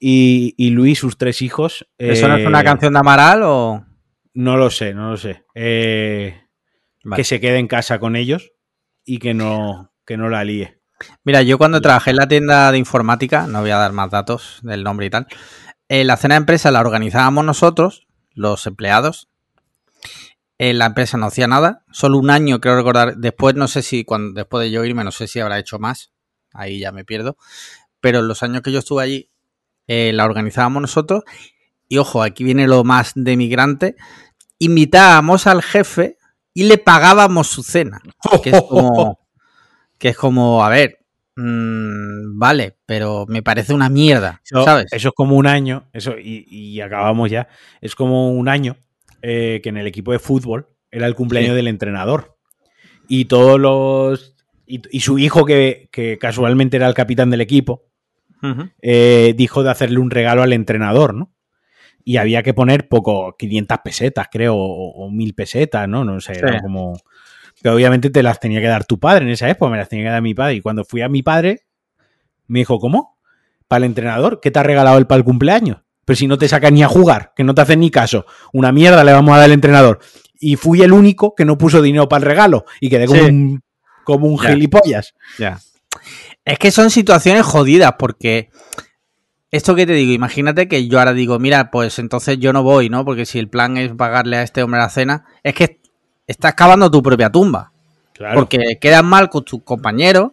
y, y Luis, sus tres hijos. ¿Eso no es eh, una canción de Amaral o...? No lo sé, no lo sé. Eh, Vale. Que se quede en casa con ellos y que no, que no la líe. Mira, yo cuando trabajé en la tienda de informática, no voy a dar más datos del nombre y tal, eh, la cena de empresa la organizábamos nosotros, los empleados. Eh, la empresa no hacía nada, solo un año creo recordar. Después no sé si, cuando, después de yo irme, no sé si habrá hecho más. Ahí ya me pierdo. Pero los años que yo estuve allí, eh, la organizábamos nosotros. Y ojo, aquí viene lo más de migrante. Invitábamos al jefe y le pagábamos su cena. Que es como. Que es como, a ver. Mm, vale, pero me parece una mierda. Eso, ¿Sabes? eso es como un año, eso, y, y acabamos ya. Es como un año eh, que en el equipo de fútbol era el cumpleaños Sí. del entrenador. Y todos los. Y, y su hijo, que, que casualmente era el capitán del equipo, eh, dijo de hacerle un regalo al entrenador, ¿no? Y había que poner poco, 500 pesetas, creo, o, 1000 pesetas, ¿no? No sé, era como. Pero obviamente te las tenía que dar tu padre en esa época, me las tenía que dar mi padre. Y cuando fui a mi padre, me dijo, ¿cómo? ¿Para el entrenador? ¿Qué te ha regalado él para el cumpleaños? Pero si no te saca ni a jugar, que no te hacen ni caso. Una mierda le vamos a dar al entrenador. Y fui el único que no puso dinero para el regalo. Y quedé como Sí. un, como un Ya. gilipollas. Ya. Es que son situaciones jodidas porque esto que te digo, imagínate que yo ahora digo, mira, pues entonces yo no voy, ¿no? Porque si el plan es pagarle a este hombre la cena, es que estás cavando tu propia tumba. Claro. Porque quedas mal con tus compañeros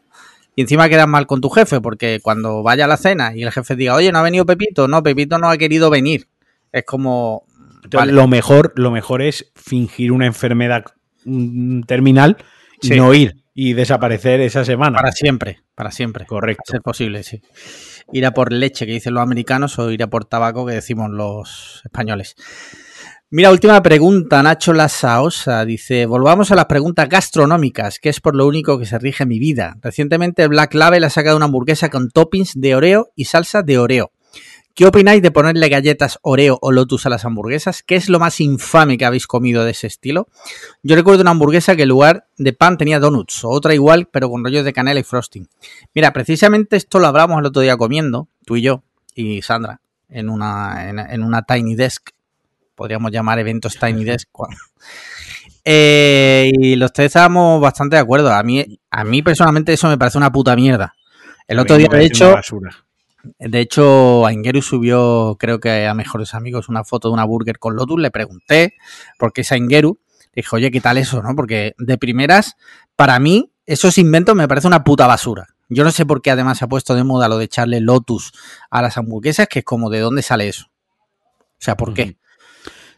y encima quedas mal con tu jefe, porque cuando vaya a la cena y el jefe diga, oye, no ha venido Pepito, no, Pepito no ha querido venir. Es como... Entonces, vale, lo, mejor, lo mejor es fingir una enfermedad mm, terminal y Sí. no ir. y desaparecer esa semana. Para siempre, para siempre. Correcto. A ser posible, sí. Ir a por leche, que dicen los americanos, o ir a por tabaco, que decimos los españoles. Mira, última pregunta, Nacho Lasaosa dice, volvamos a las preguntas gastronómicas, que es por lo único que se rige mi vida. Recientemente Black Label ha sacado una hamburguesa con toppings de Oreo y salsa de Oreo. ¿Qué opináis de ponerle galletas Oreo o Lotus a las hamburguesas? ¿Qué es lo más infame que habéis comido de ese estilo? Yo recuerdo una hamburguesa que en lugar de pan tenía donuts, otra igual, pero con rollos de canela y frosting. Mira, precisamente esto lo hablamos el otro día comiendo, tú y yo, y Sandra, en una, en una Tiny Desk podríamos llamar eventos Tiny Desk. *laughs* Eh, y los tres estábamos bastante de acuerdo. A mí, a mí personalmente eso me parece una puta mierda. El otro día, de hecho, de hecho, Aingeru subió, creo que a Mejores Amigos, una foto de una burger con Lotus. Le pregunté por qué es Aingeru. Dije, oye, ¿qué tal eso? no Porque de primeras, para mí, esos inventos me parece una puta basura. Yo no sé por qué además se ha puesto de moda lo de echarle Lotus a las hamburguesas, que es como de dónde sale eso. O sea, ¿por qué?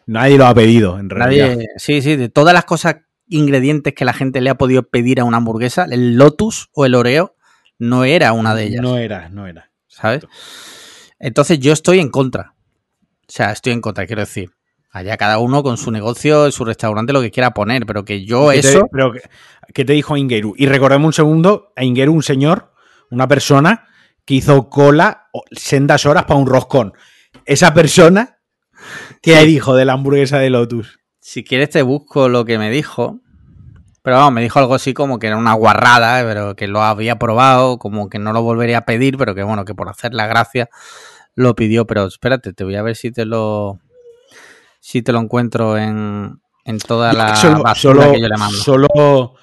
Nadie lo ha pedido, en realidad. Nadie, sí, sí, de todas las cosas, ingredientes que la gente le ha podido pedir a una hamburguesa, el Lotus o el Oreo no era una de ellas. No era, no era. ¿Sabes? Entonces yo estoy en contra. O sea, estoy en contra, quiero decir. Allá cada uno con su negocio, su restaurante, lo que quiera poner, pero que yo eso... pero, ¿qué te dijo Ingeru? Y recordemos un segundo, a Ingeru, un señor, una persona que hizo cola sendas horas para un roscón. Esa persona ¿Qué dijo de la hamburguesa de Lotus? Si quieres te busco lo que me dijo. Pero vamos, me dijo algo así como que era una guarrada, pero que lo había probado, como que no lo volvería a pedir, pero que bueno, que por hacer la gracia lo pidió. Pero espérate, te voy a ver si te lo si te lo encuentro en, en toda la solo, que yo le mando. Solo,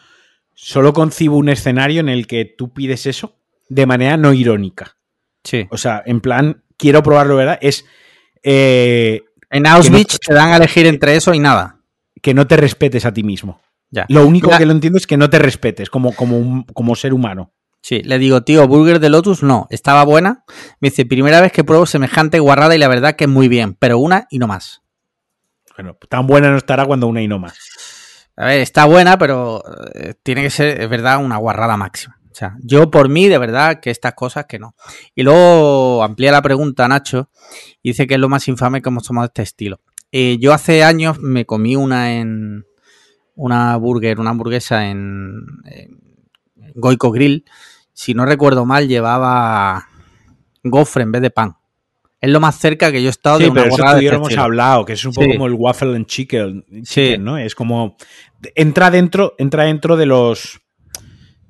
solo concibo un escenario en el que tú pides eso de manera no irónica. Sí. O sea, en plan, quiero probarlo, ¿verdad? Es eh, en Auschwitz te dan a elegir entre eso y nada. Que no te respetes a ti mismo. Ya. Lo único que lo entiendo es que no te respetes como, como, como ser humano. Sí, le digo, tío, burger de Lotus no, estaba buena. Me dice, primera vez que pruebo semejante guarrada y la verdad que es muy bien, pero una y no más. Bueno, tan buena no estará cuando una y no más. A ver, está buena, pero eh, tiene que ser, es verdad, una guarrada máxima. O sea, yo por mí, de verdad, que estas cosas que no. Y luego amplía la pregunta Nacho y dice que es lo más infame que hemos tomado este estilo. Eh, yo hace años me comí una en una burger, una hamburguesa en, Goico Grill. Si no recuerdo mal, llevaba gofre en vez de pan. Es lo más cerca que yo he estado de una pero eso este hemos hablado, que es un poco como el waffle and chicken, sí. ¿no? Es como entra dentro, entra dentro de los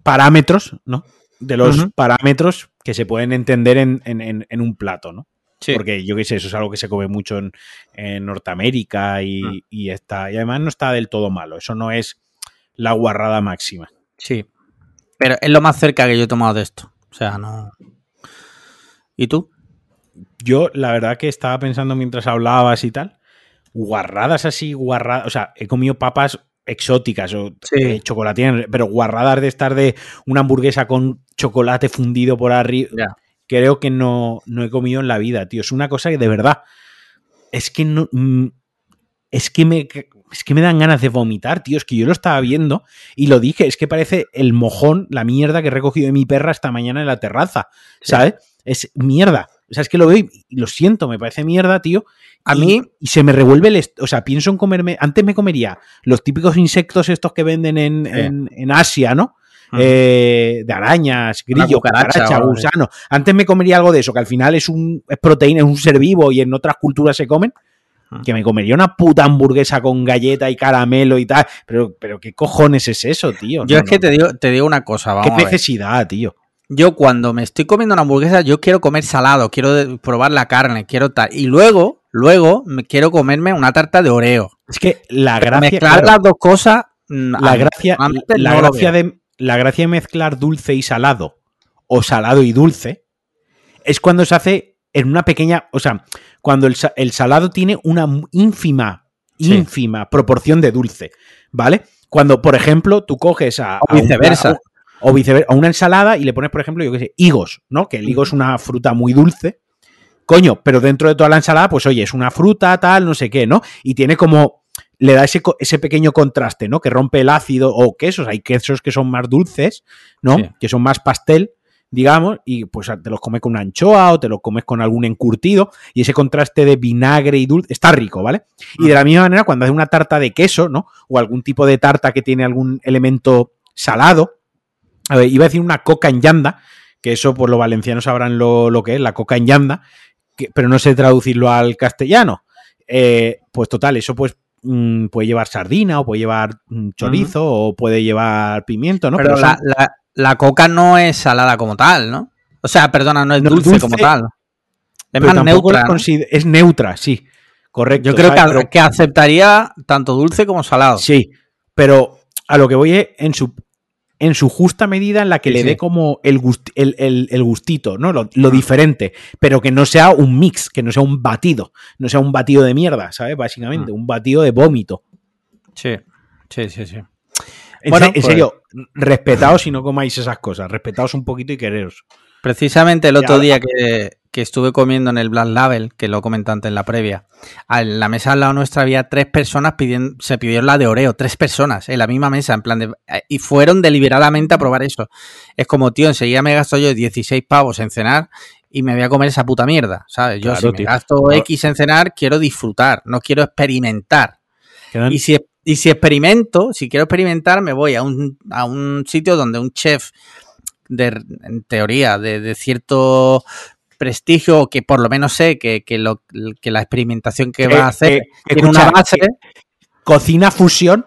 parámetros, ¿no? De los parámetros que se pueden entender en, un plato, ¿no? Sí. Porque yo qué sé, eso es algo que se come mucho en, Norteamérica mm. y, está, y además no está del todo malo. Eso no es la guarrada máxima. Sí. Pero es lo más cerca que yo he tomado de esto. O sea, no. ¿Y tú? Yo, la verdad que estaba pensando mientras hablabas y tal. Guarradas así, guarradas. O sea, he comido papas exóticas o sí. chocolate, pero guarradas de estar de una hamburguesa con chocolate fundido por arriba. Creo que no, no he comido en la vida, tío. Es una cosa que de verdad es que no mm, es que me es que me dan ganas de vomitar, tío. Es que yo lo estaba viendo y lo dije, es que parece el mojón, la mierda que he recogido de mi perra esta mañana en la terraza, ¿sabes? Es mierda. O sea, es que lo veo y lo siento, me parece mierda, tío. A mí. Y se me revuelve el. O sea, pienso en comerme. Antes me comería los típicos insectos estos que venden en, Asia, ¿no? Eh, de arañas, grillo, cucaracha, gusano. Antes me comería algo de eso, que al final es un es proteína, es un ser vivo y en otras culturas se comen. Que me comería una puta hamburguesa con galleta y caramelo y tal. Pero, pero ¿qué cojones es eso, tío? Yo es que te digo, te digo una cosa, vamos. ¿Qué necesidad, tío? Yo cuando me estoy comiendo una hamburguesa, yo quiero comer salado, quiero probar la carne, quiero tal. Y luego, luego me quiero comerme una tarta de Oreo. Es que la gracia. Mezclar las dos cosas. Mm, la gracia, la, gracia de, la gracia de mezclar dulce y salado, o salado y dulce, es cuando se hace en una pequeña. O sea, cuando el, salado tiene una ínfima, ínfima proporción de dulce. ¿Vale? Cuando, por ejemplo, tú coges a. O viceversa o viceversa, una ensalada y le pones, por ejemplo, yo qué sé, higos, ¿no? Que el higo es una fruta muy dulce. Coño, pero dentro de toda la ensalada, pues oye, es una fruta, tal, no sé qué, ¿no? Y tiene como le da ese, ese pequeño contraste, ¿no? Que rompe el ácido o quesos. Hay quesos que son más dulces, ¿no? Sí. Que son más pastel, digamos, y pues te los comes con una anchoa o te los comes con algún encurtido y ese contraste de vinagre y dulce está rico, ¿vale? Y de la misma manera, cuando haces una tarta de queso, ¿no? O algún tipo de tarta que tiene algún elemento salado, a ver, iba a decir una coca en llanda, que eso pues los valencianos sabrán lo, lo que es, la coca en llanda, que- pero no sé traducirlo al castellano. Eh, pues total, eso pues mm, puede llevar sardina o puede llevar mm, chorizo o puede llevar pimiento, ¿no? Pero la, la- la coca no es salada como tal, ¿no? O sea, perdona, no es No, dulce, dulce, como tal. Es más neutra. Es neutra, sí. Correcto. Yo creo que, que aceptaría tanto dulce como salado. Sí, pero a lo que voy es en su, en su justa medida en la que Sí, le sí. dé como el, gust- el, el- el gustito, ¿no? Lo, lo diferente, pero que no sea un mix, que no sea un batido, no sea un batido de mierda, ¿sabes? Básicamente, Mm. un batido de vómito. Sí, sí, sí, sí. En, Bueno, se- en pues- serio, respetaos y no comáis esas cosas, respetaos un poquito y quereros. Precisamente el otro día que, que estuve comiendo en el Black Label, que lo comenté antes en la previa, en la mesa al lado nuestra había tres personas pidiendo, se pidieron la de Oreo, tres personas en la misma mesa, en plan de, eh, y fueron deliberadamente a probar eso. Es como, tío, enseguida me gasto yo 16 pavos en cenar y me voy a comer esa puta mierda, ¿sabes? Yo Claro, si me tío. gasto X en cenar, quiero disfrutar, no quiero experimentar. Quedan- Y si, y si experimento, si quiero experimentar, me voy a un, a un sitio donde un chef, de, en teoría, de, de cierto prestigio, que por lo menos sé que, que, lo, que la experimentación que va a hacer eh, tiene escucha, una base. eh, cocina fusión.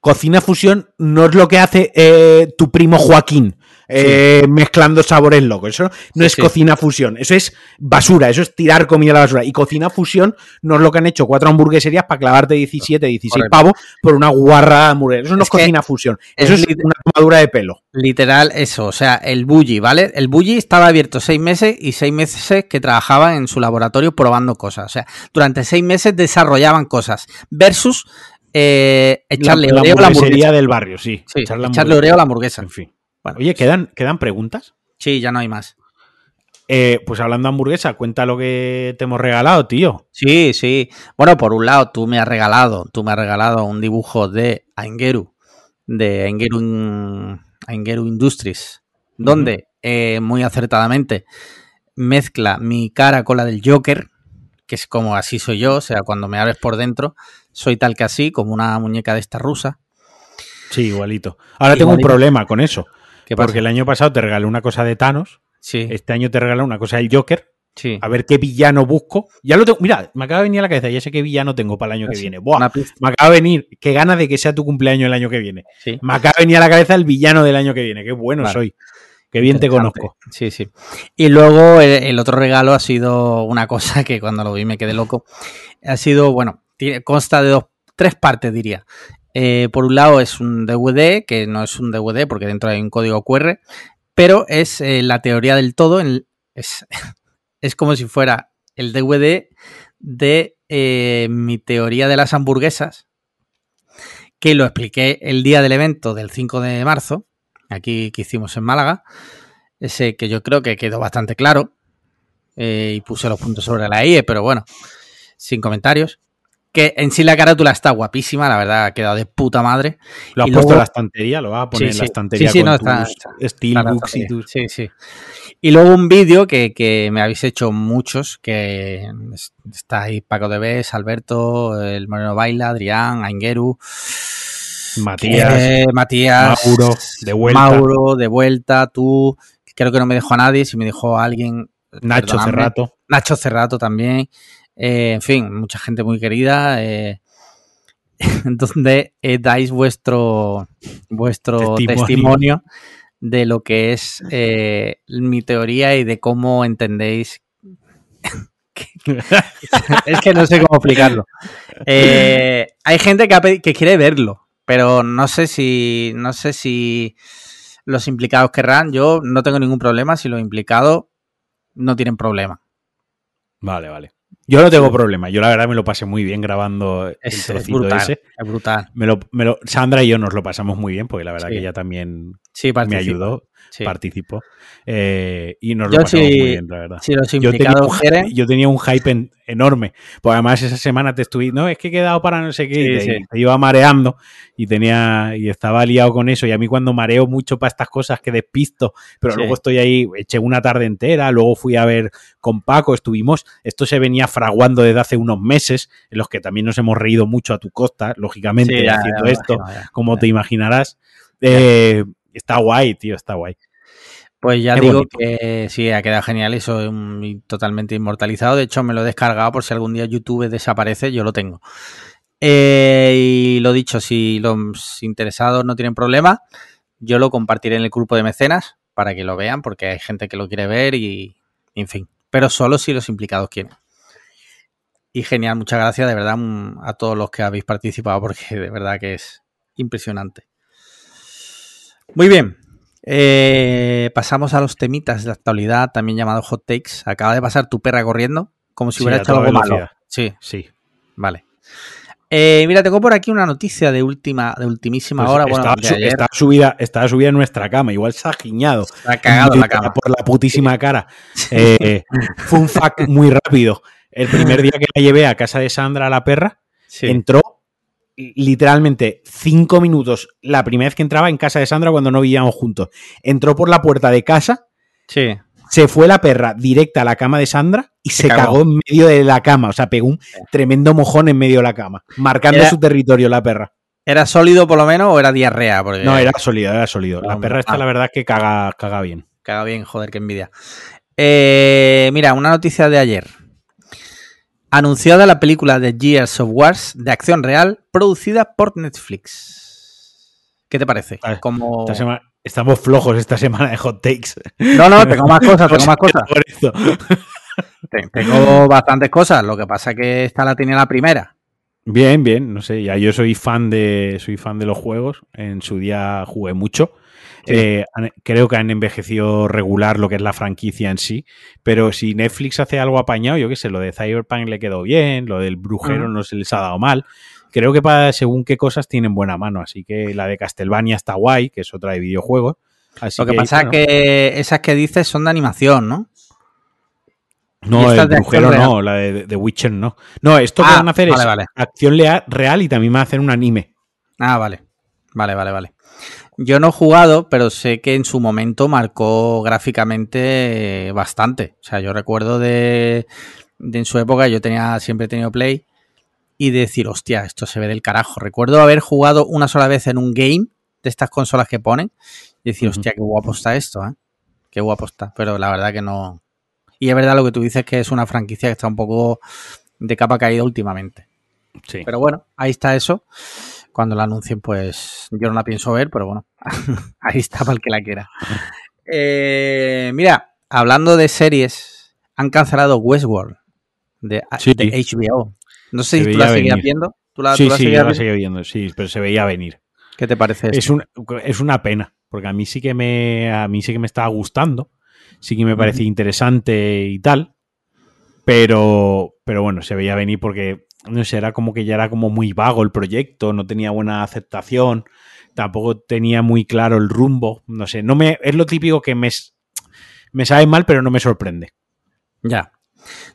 Cocina fusión no es lo que hace eh, tu primo Joaquín. Eh, mezclando sabores locos. Eso no es sí. cocina fusión. Eso es basura. Eso es tirar comida a la basura. Y cocina fusión no es lo que han hecho cuatro hamburgueserías para clavarte 17, 16 Correcto. pavos por una guarra de hamburguesa. Eso no es, cocina fusión. es Eso es una tomadura de pelo. Literal, eso, o sea, el bully, ¿vale? El bully estaba abierto seis meses y seis meses que trabajaban en su laboratorio probando cosas. O sea, durante seis meses desarrollaban cosas. Versus eh, echarle la, la oreo a la hamburguesa. del barrio, sí. Sí, Echarle oreo a la hamburguesa. En fin. Bueno, Oye, ¿quedan, ¿quedan preguntas? sí, ya no hay más. Eh, pues hablando de hamburguesa, cuenta lo que te hemos regalado, tío. Sí, sí. Bueno, por un lado, tú me has regalado, tú me has regalado un dibujo de Aingeru, de Aingeru, In- Aingeru Industries, donde eh, muy acertadamente mezcla mi cara con la del Joker, que es como así soy yo, o sea, cuando me abres por dentro, soy tal que así, como una muñeca de esta rusa. Sí, igualito. Ahora tengo un problema con eso. ¿Qué pasa? Porque el año pasado te regalé una cosa de Thanos. Sí, Este año te regalé una cosa del Joker. sí. A ver qué villano busco. Ya lo tengo. Mira, me acaba de venir a la cabeza. Ya sé qué villano tengo para el año que Sí, viene. Buah, me acaba de venir. Qué ganas de que sea tu cumpleaños el año que viene. sí. Me acaba de venir a la cabeza el villano del año que viene. Qué bueno Vale. soy. Qué bien te conozco. Sí, sí. Y luego el, el otro regalo ha sido una cosa que cuando lo vi me quedé loco. Ha sido, bueno, tiene- consta de dos, tres partes diría. Eh, por un lado es un DVD, que no es un DVD porque dentro hay un código QR, pero es eh, la teoría del todo. es, *laughs* es como si fuera el DVD de eh, mi teoría de las hamburguesas, que lo expliqué el día del evento del 5 de marzo, aquí que hicimos en Málaga. Ese que yo creo que quedó bastante claro. y puse los puntos sobre la IE, pero bueno, sin comentarios. Que en sí la carátula está guapísima, la verdad, ha quedado de puta madre. Lo has Y puesto luego- en la estantería. Lo vas a poner Sí, en la estantería Sí, sí, con no, está- tus está- steelbooks y tus... Sí, sí. Y luego un vídeo que, que me habéis hecho muchos, que es- está ahí Paco de Bes, Alberto, el Moreno Baila, Adrián, Aingeru, Matías. eh, Matías, Mauro, de vuelta. Mauro, de vuelta, tú, creo que no me dejó a nadie, si me dejó a alguien. Nacho. Cerrato. Nacho Cerrato también. Eh, en fin, mucha gente muy querida. eh, *laughs* donde eh, dais vuestro, vuestro Testimonio. testimonio. de lo que es eh, mi teoría y de cómo entendéis. *laughs* *laughs* es que no sé cómo explicarlo. Hay gente que, que quiere verlo, pero no sé si no sé si los implicados querrán. Yo no tengo ningún problema si los implicados no tienen problema. Vale, vale. Yo no tengo problema. Yo la verdad me lo pasé muy bien grabando el Es, es trocito brutal. ese. Es brutal. Me lo, me lo- Sandra y yo nos lo pasamos muy bien, porque la verdad Sí. que ella también Sí, me ayudó, Sí. participó. eh, y nos lo pasamos sí- muy bien, la verdad. Si los Yo tenía, un, quieren, hy- yo tenía un hype en- enorme. Pues además esa semana te estuve, no, es que he quedado para no sé qué, y te, iba mareando y tenía y estaba liado con eso. Y a mí cuando mareo mucho para estas cosas que despisto, pero luego estoy ahí, eché una tarde entera, luego fui a ver con Paco, estuvimos, esto se venía fraguando desde hace unos meses, en los que también nos hemos reído mucho a tu costa, lógicamente, ya, haciendo esto, ya. como te imaginarás. Eh, está guay, tío, está guay. Pues ya Qué digo bonito. que sí, ha quedado genial y soy un- totalmente inmortalizado. De hecho, me lo he descargado por si algún día YouTube desaparece, yo lo tengo. Eh, y lo dicho, si los interesados no tienen problema, yo lo compartiré en el grupo de mecenas para que lo vean, porque hay gente que lo quiere ver y, en fin. Pero solo si los implicados quieren. Y genial, muchas gracias de verdad mm, a todos los que habéis participado, porque de verdad que es impresionante. Muy bien. Eh, pasamos a los temitas de actualidad, también llamados hot takes. Acaba de pasar tu perra corriendo, como si Sí, hubiera hecho algo malo. Sí, Sí. vale. Eh, mira, tengo por aquí una noticia de última, de ultimísima Pues hora. Bueno, su- estaba subida, estaba subida en nuestra cama, igual se ha giñado. Está cagado en la cama. Por la putísima cara. Eh, fue un fact muy rápido. El primer *laughs* día que la llevé a casa de Sandra, la perra, Sí. entró literalmente cinco minutos la primera vez que entraba en casa de Sandra cuando no vivíamos juntos. Entró por la puerta de casa, Sí. se fue la perra directa a la cama de Sandra y se, cagó. cagó. en medio de la cama. O sea, pegó un tremendo mojón en medio de la cama, marcando Era- su territorio la perra. ¿Era sólido por lo menos o era diarrea? Porque No, era sólido, era sólido. La perra esta, ah. la verdad, es que caga, caga bien. Caga bien, joder, qué envidia. Eh, mira, una noticia de ayer. Anunciada la película de Gears of Wars de acción real, producida por Netflix. ¿Qué te parece? Como... Esta semana- estamos flojos esta semana de hot takes. No, no, tengo más cosas, tengo *laughs* más cosas. Por esto. *laughs* Te- Tengo bastantes cosas. Lo que pasa es que esta la tenía la primera. Bien, bien, no sé, ya yo soy fan de soy fan de los juegos, en su día jugué mucho. Sí. Eh, creo que han envejecido regular lo que es la franquicia en sí, pero si Netflix hace algo apañado, yo qué sé, lo de Cyberpunk le quedó bien, lo del brujero no se les ha dado mal. Creo que para según qué cosas tienen buena mano, así que la de Castlevania está guay, que es otra de videojuegos. Así Lo que pasa bueno, es que esas que dices son de animación, ¿no? No, el brujero no, la de Witcher no. No, esto que Ah, van a hacer vale, es vale. acción real y también van a hacer un anime. Ah, vale. Vale, vale, vale. Yo no he jugado, pero sé que en su momento marcó gráficamente eh, bastante. O sea, yo recuerdo de, de en su época, yo tenía siempre he tenido Play y de decir, hostia, esto se ve del carajo. Recuerdo haber jugado una sola vez en un game de estas consolas que ponen y decir, Ujú. hostia, qué guapo está esto, ¿eh? Qué guapo está. Pero la verdad que no. Y es verdad lo que tú dices que es una franquicia que está un poco de capa caída últimamente. Sí. Pero bueno, ahí está eso. Cuando la anuncien, pues yo no la pienso ver, pero bueno, *laughs* ahí está para el que la quiera. Eh, mira, hablando de series, han cancelado Westworld de, Sí. de HBO. No sé Se si tú la seguías venir. viendo. ¿Tú la, sí, tú la sí, seguías yo la viendo? seguía viendo, sí, pero se veía venir. ¿Qué te parece Es, un, es una pena, porque a mí sí que me, a mí sí que me estaba gustando, sí que me parecía interesante y tal, pero, pero bueno, se veía venir porque, no sé, era como que ya era como muy vago el proyecto, no tenía buena aceptación, tampoco tenía muy claro el rumbo, no sé, no me, es lo típico que me, me sabe mal, pero no me sorprende. Ya.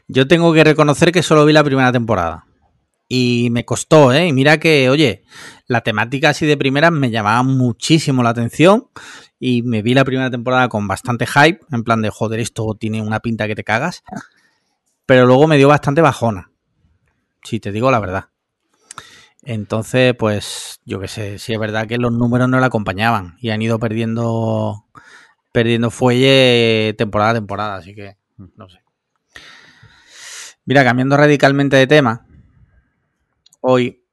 Yo tengo que reconocer que solo vi la primera temporada. Y me costó, ¿eh? Y mira que, oye, la temática así de primeras me llamaba muchísimo la atención. Y me vi la primera temporada con bastante hype. En plan de, joder, esto tiene una pinta que te cagas. Pero luego me dio bastante bajona. Si te digo la verdad. Entonces, pues, yo qué sé, si es verdad que los números no la acompañaban. Y han ido perdiendo. Perdiendo fuelle temporada a temporada. Así que, no sé. Mira, cambiando radicalmente de tema, hoy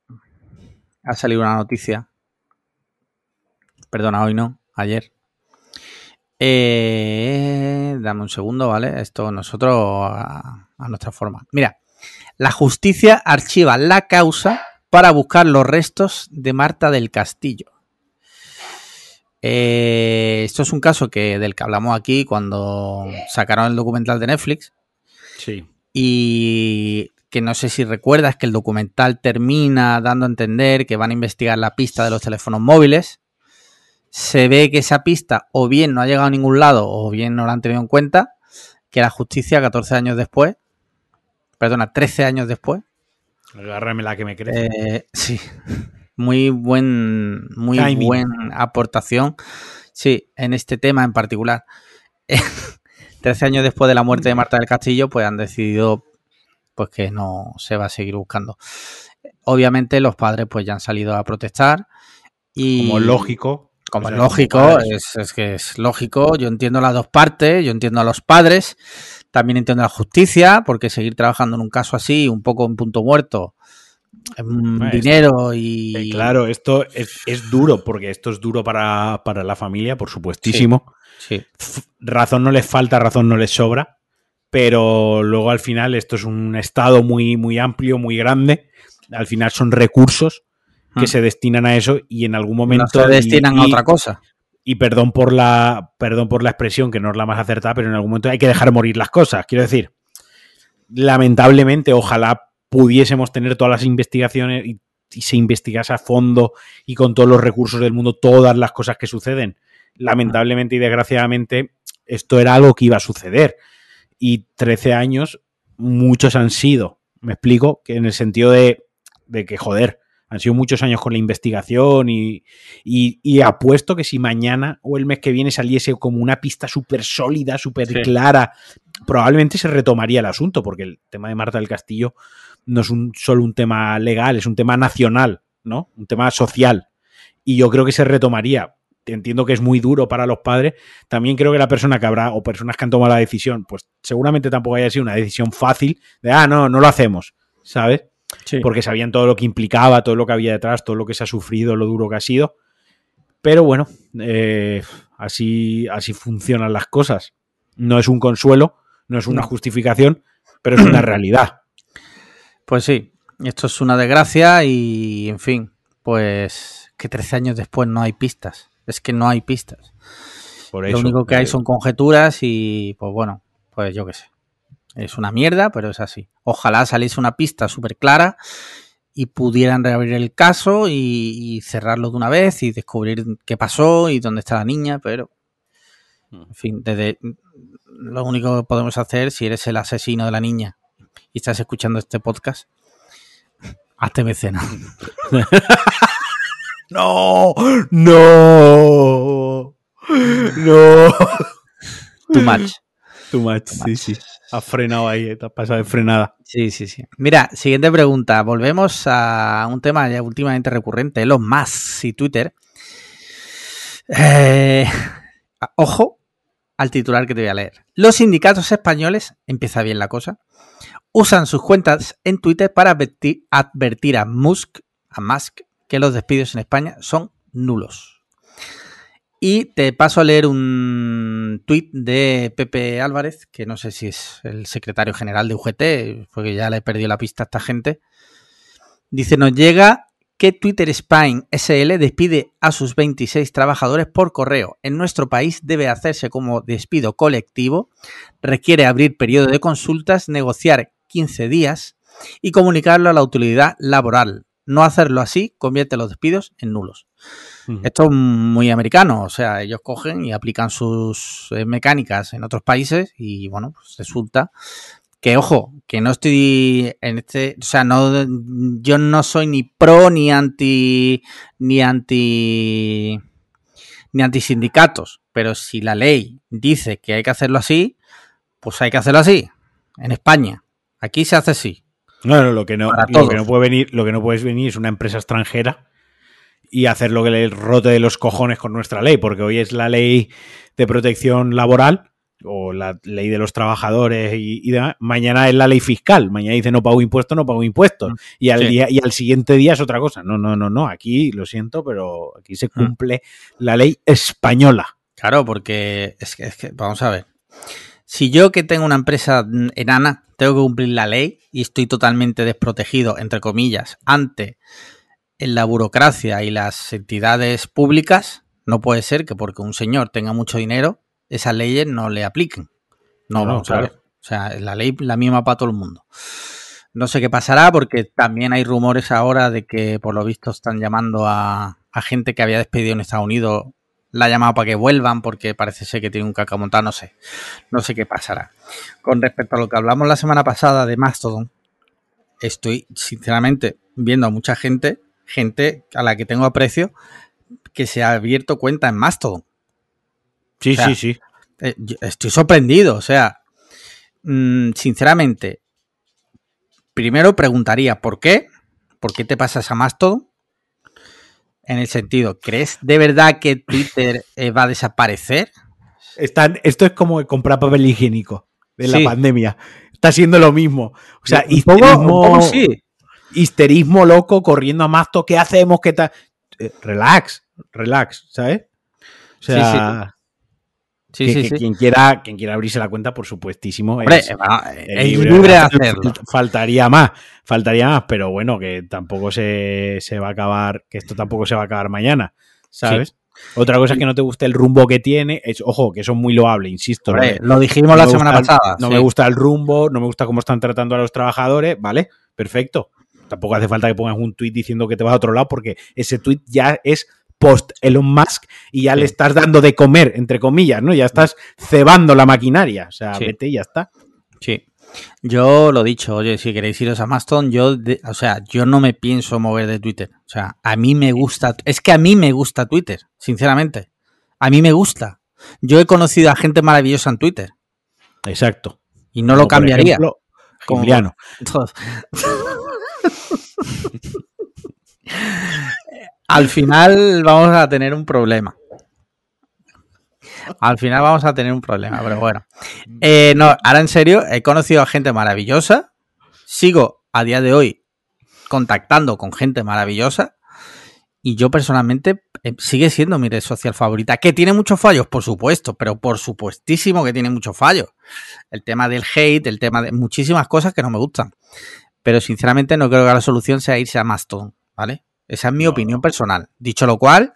ha salido una noticia. Perdona, hoy no, ayer. Eh, dame un segundo, ¿vale? Esto nosotros a nuestra forma. Mira, la justicia archiva la causa para buscar los restos de Marta del Castillo. Eh, esto es un caso que, del que hablamos aquí cuando sacaron el documental de Netflix Sí. y que no sé si recuerdas que el documental termina dando a entender que van a investigar la pista de los teléfonos móviles se ve que esa pista o bien no ha llegado a ningún lado o bien no la han tenido en cuenta, que la justicia 14 años después, perdona, 13 años después. Agárrame la que me crece. Eh, sí, muy buen, muy buena aportación. Sí, en este tema en particular. *laughs* 13 años después de la muerte de Marta del Castillo, pues han decidido pues que no se va a seguir buscando. Obviamente los padres pues ya han salido a protestar y... Como lógico. Como es lógico, es, que es lógico. Yo entiendo las dos partes, yo entiendo a los padres, también entiendo la justicia, porque seguir trabajando en un caso así, un poco en punto muerto, dinero y... Eh, claro, esto es, duro, porque esto es duro para, la familia, por supuestísimo. Sí, Razón no les falta, razón no les sobra, pero luego al final esto es un estado muy, muy amplio, muy grande. Al final son recursos que hmm. se destinan a eso y en algún momento... se destinan a otra cosa. Y perdón por, la, perdón por la expresión, que no es la más acertada, pero en algún momento hay que dejar morir las cosas. Quiero decir, lamentablemente, ojalá pudiésemos tener todas las investigaciones y, se investigase a fondo y con todos los recursos del mundo todas las cosas que suceden. Lamentablemente y desgraciadamente, esto era algo que iba a suceder. Y 13 años, muchos han sido. Me explico, que en el sentido de, de que, joder, han sido muchos años con la investigación y, y, apuesto que si mañana o el mes que viene saliese como una pista súper sólida, súper clara, probablemente se retomaría el asunto, porque el tema de Marta del Castillo no es un, solo un tema legal, es un tema nacional, ¿no? Un tema social. Y yo creo que se retomaría. Entiendo que es muy duro para los padres. También creo que la persona que habrá, o personas que han tomado la decisión, pues seguramente tampoco haya sido una decisión fácil de, ah, no, no lo hacemos, ¿sabes? Porque sabían todo lo que implicaba, todo lo que había detrás, todo lo que se ha sufrido, lo duro que ha sido. Pero bueno, eh, así, así funcionan las cosas. No es un consuelo, no es una justificación, pero es una *clears throat* realidad. Pues sí, esto es una desgracia y, en fin, pues que 13 años después no hay pistas. Es que no hay pistas. Lo único que hay son conjeturas y, pues bueno, pues yo qué sé. Es una mierda, pero es así. Ojalá saliese una pista súper clara y pudieran reabrir el caso y, cerrarlo de una vez y descubrir qué pasó y dónde está la niña, pero en fin, desde lo único que podemos hacer si eres el asesino de la niña y estás escuchando este podcast, hazte mecena. *laughs* no, no, no. Too much. Too much, sí, sí. Has frenado ahí, te has pasado de frenada. Sí, sí, sí. Mira, siguiente pregunta. Volvemos a un tema ya últimamente recurrente, los más y Twitter. Eh, ojo al titular que te voy a leer. Los sindicatos españoles, empieza bien la cosa, usan sus cuentas en Twitter para advertir, a Musk, a Musk que los despidos en España son nulos. Y te paso a leer un tuit de Pepe Álvarez, que no sé si es el secretario general de UGT, porque ya le he perdido la pista a esta gente. Dice, nos llega que Twitter Spain SL despide a sus 26 trabajadores por correo. En nuestro país debe hacerse como despido colectivo, requiere abrir periodo de consultas, negociar 15 días y comunicarlo a la autoridad laboral. No hacerlo así convierte los despidos en nulos. Esto es muy americano, o sea, ellos cogen y aplican sus eh, mecánicas en otros países y bueno, pues resulta que ojo, que no estoy en este, o sea, no, yo no soy ni pro ni anti, ni anti, ni anti sindicatos, pero si la ley dice que hay que hacerlo así, pues hay que hacerlo así, en España. Aquí se hace así. No, no, lo que no, lo que no puede venir, lo que no puedes venir es una empresa extranjera y hacer lo que le rote de los cojones con nuestra ley, porque hoy es la ley de protección laboral o la ley de los trabajadores y, demás, mañana es la ley fiscal. Mañana dice no pago impuestos, no pago impuestos. Mm. Y al, día, y al siguiente día es otra cosa. No, no, no, no. Aquí, lo siento, pero aquí se mm. cumple la ley española. Claro, porque es que, es que, vamos a ver. Si yo que tengo una empresa enana, tengo que cumplir la ley y estoy totalmente desprotegido, entre comillas, ante la burocracia y las entidades públicas, no puede ser que porque un señor tenga mucho dinero esas leyes no le apliquen. No, no claro. O sea, la ley la misma para todo el mundo. No sé qué pasará porque también hay rumores ahora de que por lo visto están llamando a, gente que había despedido en Estados Unidos la ha llamado para que vuelvan porque parece ser que tiene un caca montado, no sé. No sé qué pasará. Con respecto a lo que hablamos la semana pasada de Mastodon, estoy sinceramente viendo a mucha gente, gente a la que tengo aprecio, que se ha abierto cuenta en Mastodon. Sí, sí, sí. Eh, estoy sorprendido, o sea, mmm, sinceramente, primero preguntaría por qué, por qué te pasas a Mastodon, en el sentido, ¿crees de verdad que Twitter eh, va a desaparecer? Están, esto es como comprar papel higiénico de la sí. pandemia. Está siendo lo mismo. O sea, poco, histerismo, sí. histerismo loco corriendo a Mastodon. ¿Qué hacemos? ¿Qué tal? Eh, relax, relax, ¿sabes? O sea, Sí, que, sí, que sí. Quien, quiera, quien quiera abrirse la cuenta, por supuestísimo, Hombre, es, libre, de hacerlo. Faltaría más, faltaría más, pero bueno, que tampoco se, se, va a acabar, que esto tampoco se va a acabar mañana, ¿sabes? Sí. Otra cosa es que no te guste el rumbo que tiene, es, ojo, que eso es muy loable, insisto. Hombre, ¿no? lo dijimos no la semana pasada. No sí. me gusta el rumbo, no me gusta cómo están tratando a los trabajadores, ¿vale? Perfecto. Tampoco hace falta que pongas un tweet diciendo que te vas a otro lado, porque ese tweet ya es post Elon Musk y ya sí. le estás dando de comer, entre comillas, ¿no? Ya estás cebando la maquinaria. O sea, sí. vete y ya está. Sí. Yo lo dicho, oye, si queréis iros a Maston, yo, de, o sea, yo no me pienso mover de Twitter. O sea, a mí me gusta, es que a mí me gusta Twitter, sinceramente. A mí me gusta. Yo he conocido a gente maravillosa en Twitter. Exacto. Y no Como lo cambiaría. Ejemplo, Como todos. *laughs* Al final vamos a tener un problema. Al final vamos a tener un problema, pero bueno. Eh, no, ahora en serio, he conocido a gente maravillosa. Sigo a día de hoy contactando con gente maravillosa. Y yo personalmente eh, sigue siendo mi red social favorita. Que tiene muchos fallos, por supuesto, pero por supuestísimo que tiene muchos fallos. El tema del hate, el tema de muchísimas cosas que no me gustan. Pero sinceramente no creo que la solución sea irse a Mastodon, ¿vale? Esa es mi no. opinión personal. Dicho lo cual,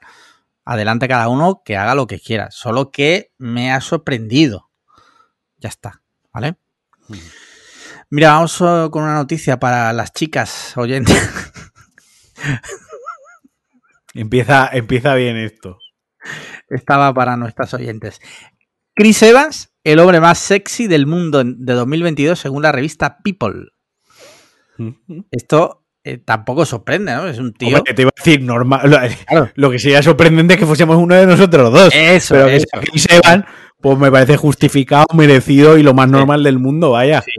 adelante cada uno que haga lo que quiera. Solo que me ha sorprendido. Ya está, ¿vale? Mm. Mira, vamos uh, con una noticia para las chicas oyentes. *laughs* empieza, empieza bien esto. Estaba para nuestras oyentes. Chris Evans, el hombre más sexy del mundo de 2022 según la revista People. Esto eh, tampoco sorprende, ¿no? Es un tío. Hombre, te iba a decir, normal. Lo, claro. lo, que sería sorprendente es que fuésemos uno de nosotros dos. Eso, pero eso. que se van, pues me parece justificado, merecido y lo más normal sí. del mundo, vaya. Sí.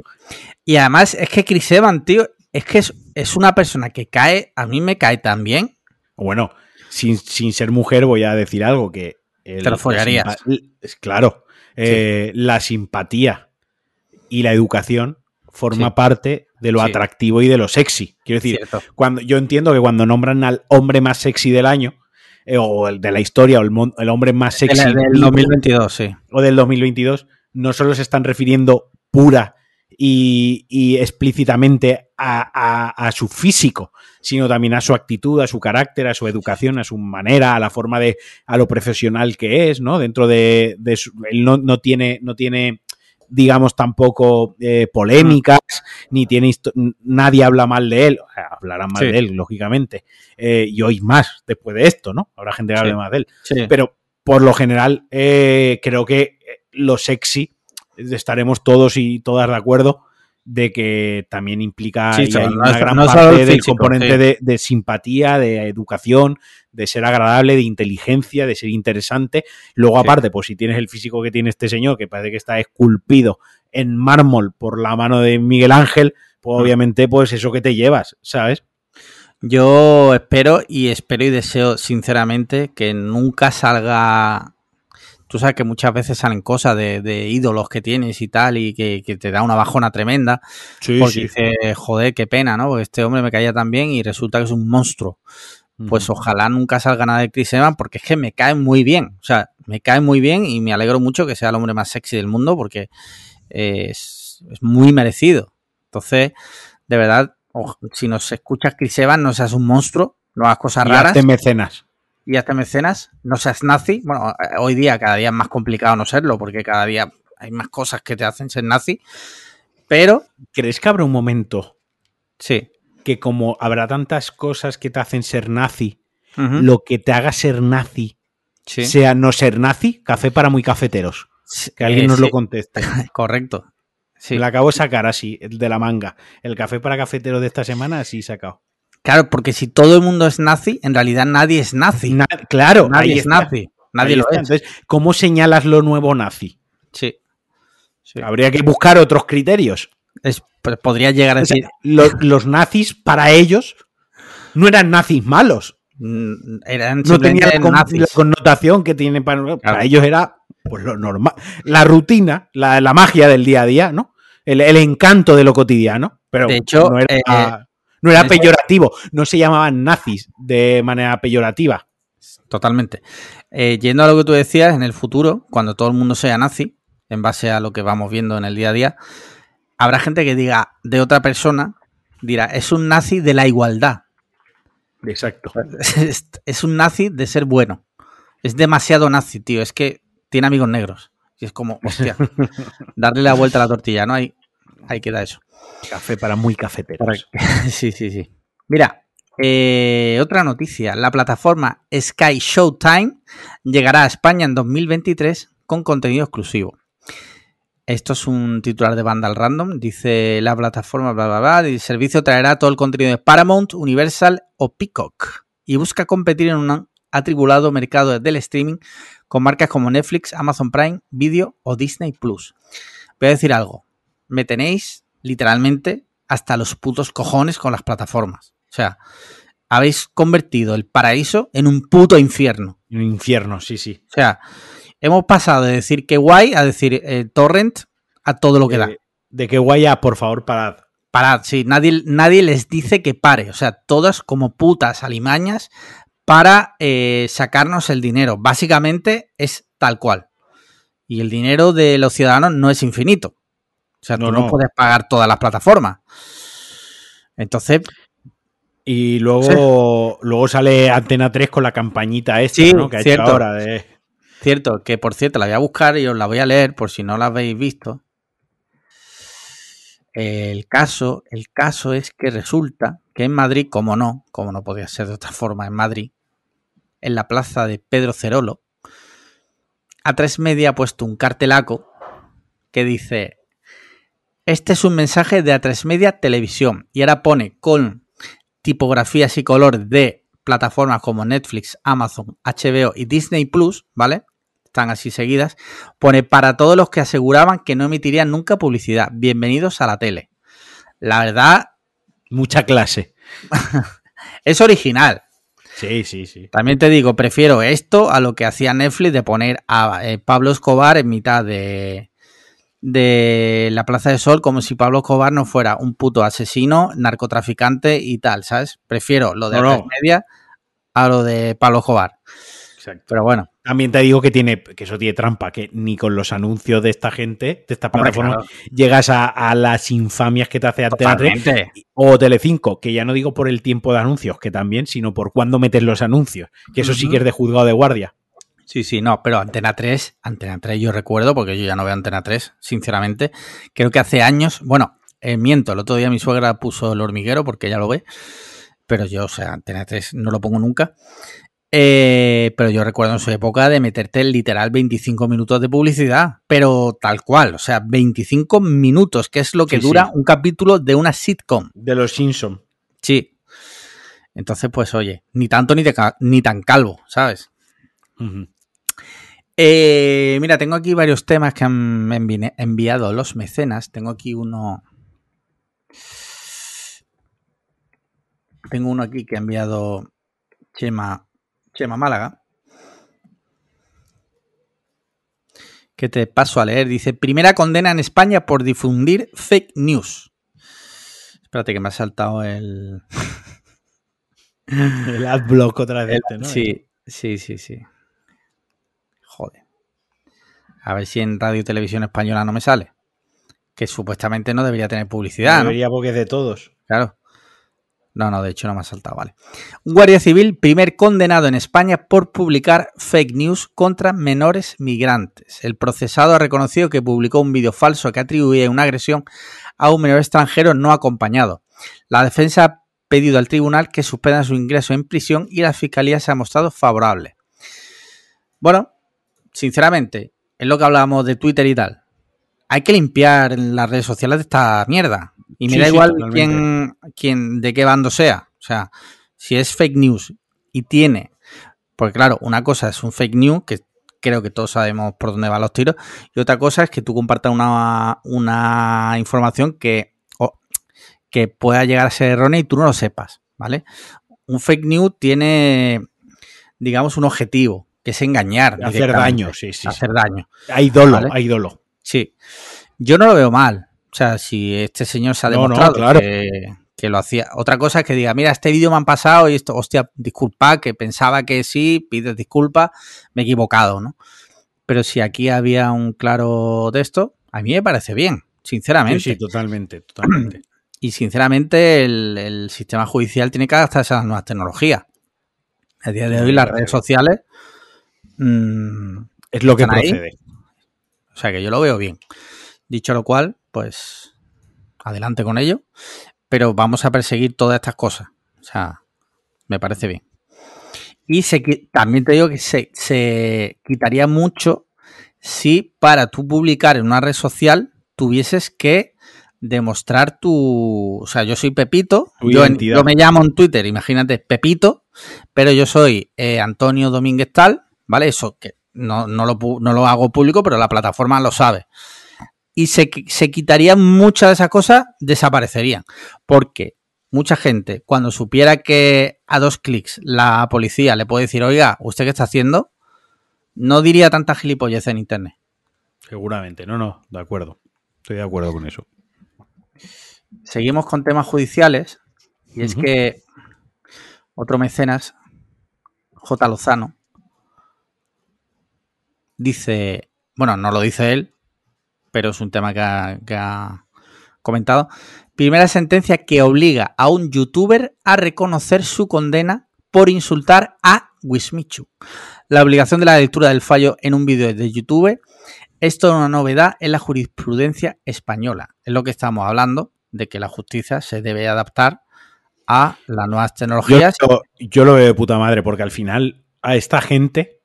Y además es que Chris Evans, tío, es que es, es, una persona que cae, a mí me cae tan bien. Bueno, sin, sin ser mujer voy a decir algo que... El, Te lo follarías. La, claro, eh, sí. la simpatía y la educación forma parte de lo sí. atractivo y de lo sexy. Quiero decir, Cierto. cuando yo entiendo que cuando nombran al hombre más sexy del año, eh, o el de la historia, o el, el hombre más sexy del, del 2022, sí. O del 2022, no solo se están refiriendo pura y, y explícitamente a, a, a, su físico, sino también a su actitud, a su carácter, a su educación, a su manera, a la forma de, a lo profesional que es, ¿no? Dentro de, de su, él no, no tiene, no tiene digamos, tampoco eh, polémicas. Ni tiene nadie habla mal de él, hablarán mal sí. de él, lógicamente, eh, y hoy más después de esto, ¿no? Habrá gente que hable sí. más de él. Sí. Pero por lo general, eh, creo que lo sexy, estaremos todos y todas de acuerdo, de que también implica sí, y hay no una gran no parte del físico, componente sí. de, de, simpatía, de educación, de ser agradable, de inteligencia, de ser interesante. Luego, aparte, pues si tienes el físico que tiene este señor, que parece que está esculpido en mármol por la mano de Miguel Ángel, pues obviamente, pues eso que te llevas, ¿sabes? Yo espero y espero y deseo sinceramente que nunca salga tú sabes que muchas veces salen cosas de, de ídolos que tienes y tal, y que, que, te da una bajona tremenda. Sí, porque sí. dices, joder, qué pena, ¿no? Porque este hombre me caía tan bien y resulta que es un monstruo. Uh -huh. Pues ojalá nunca salga nada de Chris Evans, porque es que me cae muy bien. O sea, me cae muy bien y me alegro mucho que sea el hombre más sexy del mundo, porque es, es muy merecido. Entonces, de verdad, si nos escuchas Chris Evans, no seas un monstruo, no hagas cosas y raras. Hazte mecenas y hasta mecenas, no seas nazi. Bueno, hoy día cada día es más complicado no serlo, porque cada día hay más cosas que te hacen ser nazi. Pero. ¿Crees que habrá un momento? Sí. Que como habrá tantas cosas que te hacen ser nazi, uh -huh. lo que te haga ser nazi Sí. sea no ser nazi? Café para muy cafeteros. Que alguien Eh, nos lo conteste. *laughs* Correcto. Sí. Me lo acabo de sacar así, el de la manga. El café para cafeteros de esta semana, así sacado. Claro, porque si todo el mundo es nazi, en realidad nadie es nazi. Na- claro, nadie es nazi. Nadie ahí lo está. es. Entonces, ¿cómo señalas lo nuevo nazi? Sí. Sí. Habría que buscar otros criterios. Es- pues podría llegar a O sea, decir. lo- los nazis, para ellos, no eran nazis malos. mm, Eran No tenían la, con- nazis. la connotación que tienen para, para ellos era pues lo normal. La rutina, la, la magia del día a día, ¿no? El, el encanto de lo cotidiano. Pero De hecho, no era, eh, no era peyorativo. No se llamaban nazis de manera peyorativa. Totalmente. Eh, yendo a lo que tú decías, en el futuro, cuando todo el mundo sea nazi, en base a lo que vamos viendo en el día a día, habrá gente que diga de otra persona, dirá, es un nazi de la igualdad. Exacto. *laughs* es, es un nazi de ser bueno. Es demasiado nazi, tío. Es que tiene amigos negros. Y es como, hostia, *laughs* darle la vuelta a la tortilla, ¿no? Ahí, ahí queda eso. Café para muy cafeteros. *laughs* Sí, sí, sí. Mira, eh, otra noticia. La plataforma Sky Showtime llegará a España en 2023 con contenido exclusivo. Esto es un titular de Vandal Random. Dice la plataforma, bla, bla, bla. El servicio traerá todo el contenido de Paramount, Universal o Peacock. Y busca competir en un atribulado mercado del streaming con marcas como Netflix, Amazon Prime, Video o Disney Plus. Voy a decir algo. Me tenéis literalmente hasta los putos cojones con las plataformas. O sea, habéis convertido el paraíso en un puto infierno. Un infierno, sí, sí. O sea, hemos pasado de decir que guay a decir eh, torrent a todo lo que da. Eh, de que guaya, por favor, parad. Parad, sí, nadie, nadie les dice que pare. O sea, todas como putas alimañas para eh, sacarnos el dinero. Básicamente es tal cual. Y el dinero de los ciudadanos no es infinito. O sea, No, tú no, no. puedes pagar todas las plataformas. Entonces, Y luego, luego sale Antena 3 con la campañita esta, Sí, ¿no? Que ha cierto. hecho ahora de. cierto, que por cierto, la voy a buscar y os la voy a leer por si no la habéis visto. El caso, el caso es que resulta que en Madrid, como no, como no podía ser de otra forma en Madrid, en la plaza de Pedro Cerolo, A3 Media ha puesto un cartelaco que dice, este es un mensaje de A3 Media Televisión y ahora pone con tipografías y color de plataformas como Netflix, Amazon, HBO y Disney Plus, ¿vale? Están así seguidas. Pone para todos los que aseguraban que no emitirían nunca publicidad. Bienvenidos a la tele. La verdad, Mucha clase. *laughs* es original. Sí, sí, sí. También te digo, prefiero esto a lo que hacía Netflix de poner a eh, Pablo Escobar en mitad de, de la Plaza de Sol como si Pablo Escobar no fuera un puto asesino, narcotraficante y tal, ¿sabes? Prefiero lo de No, media a lo de Pablo Escobar. Exacto. Pero bueno, También te digo que tiene, que eso tiene trampa, que ni con los anuncios de esta gente, de esta Hombre, plataforma, claro. llegas a, a las infamias que te hace Antena 3 totalmente. o Telecinco, que ya no digo por el tiempo de anuncios, que también, sino por cuándo metes los anuncios. Que eso sí que es de juzgado de guardia. Sí, sí, no, pero Antena 3, Antena 3 yo recuerdo, porque yo ya no veo Antena 3, sinceramente. Creo que hace años, bueno, eh, miento, el otro día mi suegra puso el hormiguero porque ella lo ve, pero yo, o sea, Antena 3 no lo pongo nunca. Eh, pero yo recuerdo en su época de meterte literal 25 minutos de publicidad, pero tal cual, o sea, 25 minutos, que es lo que Sí, dura sí. un capítulo de una sitcom. De los Simpsons. Sí. Entonces, pues oye, ni tanto ni, de ni tan calvo, ¿sabes? Eh, mira, tengo aquí varios temas que han envi- enviado los mecenas. Tengo aquí uno. Tengo uno aquí que ha enviado Chema, Chema Málaga. Que te paso a leer. Dice: Primera condena en España por difundir fake news. Espérate que me ha saltado el. *laughs* El adblock otra vez. este, ¿no? Sí, sí, sí, sí. Joder. A ver si en Radio y Televisión Española no me sale. Que supuestamente no debería tener publicidad, ¿no? Debería porque es de todos. Claro. No, no, de hecho no me ha saltado, vale. Un guardia civil, primer condenado en España por publicar fake news contra menores migrantes. El procesado ha reconocido que publicó un vídeo falso que atribuía una agresión a un menor extranjero no acompañado. La defensa ha pedido al tribunal que suspenda su ingreso en prisión y la fiscalía se ha mostrado favorable. Bueno, sinceramente, es lo que hablábamos de Twitter y tal. Hay que limpiar las redes sociales de esta mierda. Y me Sí, da igual quién, quién, de qué bando sea. O sea, si es fake news y tiene. Porque claro, una cosa es un fake news, que creo que todos sabemos por dónde van los tiros. Y otra cosa es que tú compartas una, una información que, que pueda llegar a ser errónea y tú no lo sepas, ¿vale? Un fake news tiene, digamos, un objetivo, que es engañar. Hacer daño, sí, sí, sí. Hacer daño. Hay dolo, Vale. hay dolo. Sí. Yo no lo veo mal. O sea, si este señor se ha No, no, demostrado claro. que, que lo hacía. Otra cosa es que diga, mira, este vídeo me han pasado y esto, hostia, disculpa, que pensaba que sí, pides disculpas, me he equivocado, ¿no? Pero si aquí había un claro de esto, a mí me parece bien, Sí, sinceramente. sí, totalmente, totalmente. *clears throat* Y sinceramente, el, el sistema judicial tiene que adaptarse a las nuevas tecnologías. A día de hoy, las redes sociales. Mm, Es lo que procede. O sea que yo lo veo bien. Dicho lo cual, pues adelante con ello. Pero vamos a perseguir todas estas cosas. O sea, me parece bien. Y se, también te digo que se, se quitaría mucho si para tú publicar en una red social tuvieses que demostrar tu... O sea, yo soy Pepito, yo, en- yo me llamo en Twitter, imagínate, Pepito, pero yo soy eh, Antonio Domínguez tal, ¿vale? Eso que no, no, lo, no lo hago público, pero la plataforma lo sabe. Y se, se quitarían muchas de esas cosas, desaparecerían. Porque mucha gente, cuando supiera que a dos clics la policía le puede decir, oiga, ¿usted qué está haciendo? No diría tanta gilipollez en internet. Seguramente, no, no, de acuerdo. Estoy de acuerdo con eso. Seguimos con temas judiciales. Y es que otro mecenas, J. Lozano, dice, bueno, no lo dice él, pero es un tema que ha, que ha comentado. Primera sentencia que obliga a un youtuber a reconocer su condena por insultar a Wismichu. La obligación de la lectura del fallo en un vídeo de YouTube es toda una novedad en la jurisprudencia española. Es lo que estamos hablando, de que la justicia se debe adaptar a las nuevas Yo, tecnologías. yo- yo lo veo de puta madre, porque al final a esta gente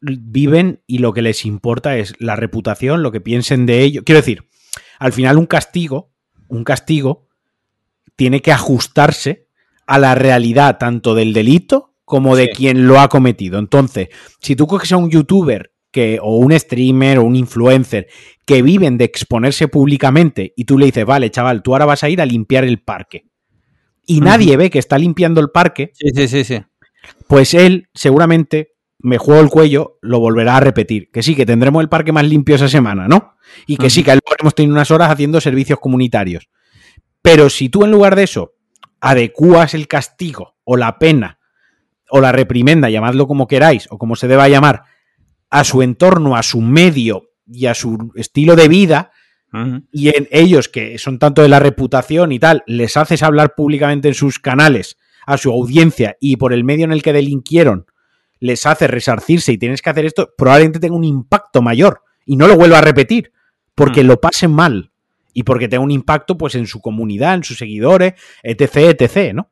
viven y lo que les importa es la reputación, lo que piensen de ello. Quiero decir, al final un castigo, un castigo tiene que ajustarse a la realidad tanto del delito como de Sí. quien lo ha cometido. Entonces, si tú coges a un youtuber que, o un streamer o un influencer que viven de exponerse públicamente y tú le dices, vale, chaval, tú ahora vas a ir a limpiar el parque. Y nadie ve que está limpiando el parque, Sí, sí, sí, sí. pues él seguramente me juego el cuello, lo volverá a repetir. Que sí, que tendremos el parque más limpio esa semana, ¿no? Y que sí, que luego hemos tenido unas horas haciendo servicios comunitarios. Pero si tú en lugar de eso adecuas el castigo o la pena o la reprimenda, llamadlo como queráis o como se deba llamar, a su entorno, a su medio y a su estilo de vida, y en ellos, que son tanto de la reputación y tal, les haces hablar públicamente en sus canales a su audiencia y por el medio en el que delinquieron, les hace resarcirse y tienes que hacer esto, probablemente tenga un impacto mayor y no lo vuelva a repetir, porque Mm. lo pasen mal y porque tenga un impacto pues en su comunidad, en sus seguidores, etc, etc, ¿no?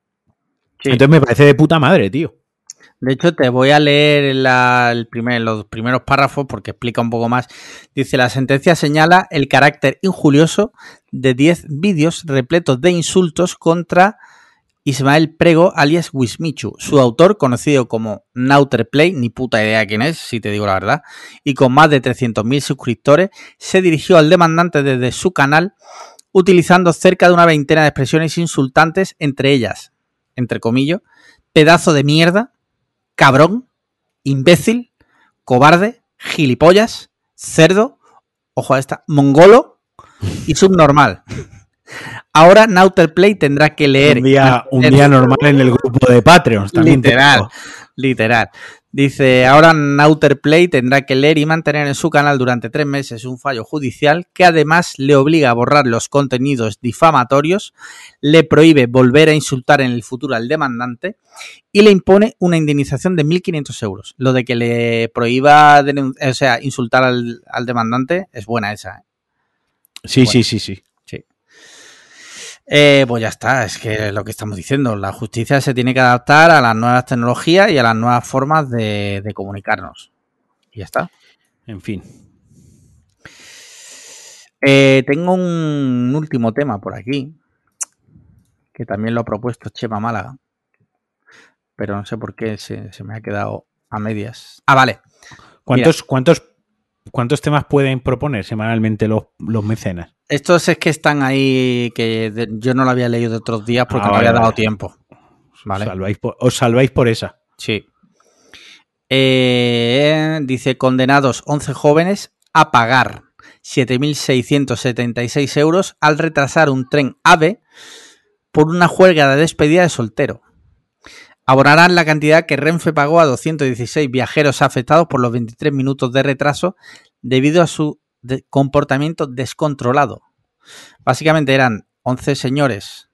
Sí. Entonces me parece de puta madre, tío. De hecho, te voy a leer la- el primer- los primeros párrafos porque explica un poco más. Dice, la sentencia señala el carácter injurioso de 10 vídeos repletos de insultos contra Ismael Prego, alias Wismichu. Su autor, conocido como Nauterplay, ni puta idea quién es, si te digo la verdad, y con más de 300.000 suscriptores, se dirigió al demandante desde su canal utilizando cerca de una veintena de expresiones insultantes, entre ellas, entre comillas, pedazo de mierda, cabrón, imbécil, cobarde, gilipollas, cerdo, ojo a esta, mongolo y subnormal. Ahora Nauterplay tendrá que leer. Un día, un día normal en el grupo de Patreons. También te Literal, literal. Dice, ahora Nauterplay tendrá que leer y mantener en su canal durante tres meses un fallo judicial que además le obliga a borrar los contenidos difamatorios, le prohíbe volver a insultar en el futuro al demandante y le impone una indemnización de 1.500 euros. Lo de que le prohíba o sea, insultar al, al demandante es buena esa. ¿eh? Sí, Bueno. sí, sí, sí. Eh, pues ya está, es que es lo que estamos diciendo. La justicia se tiene que adaptar a las nuevas tecnologías y a las nuevas formas de, de comunicarnos. Y ya está. En fin. Eh, tengo un último tema por aquí, que también lo ha propuesto Chema Málaga, pero no sé por qué se, se me ha quedado a medias. Ah, vale. ¿Cuántos, cuántos, cuántos temas pueden proponer semanalmente los, los mecenas? Estos es que están ahí, que de- yo no lo había leído de otros días porque Ah, no vale, había dado vale. tiempo. Vale. Os, salváis por, os salváis por esa. Sí. Eh, dice, condenados 11 jóvenes a pagar 7.676 euros al retrasar un tren AVE por una huelga de despedida de soltero. Abonarán la cantidad que Renfe pagó a 216 viajeros afectados por los 23 minutos de retraso debido a su de- comportamiento descontrolado. Básicamente eran 11 señores,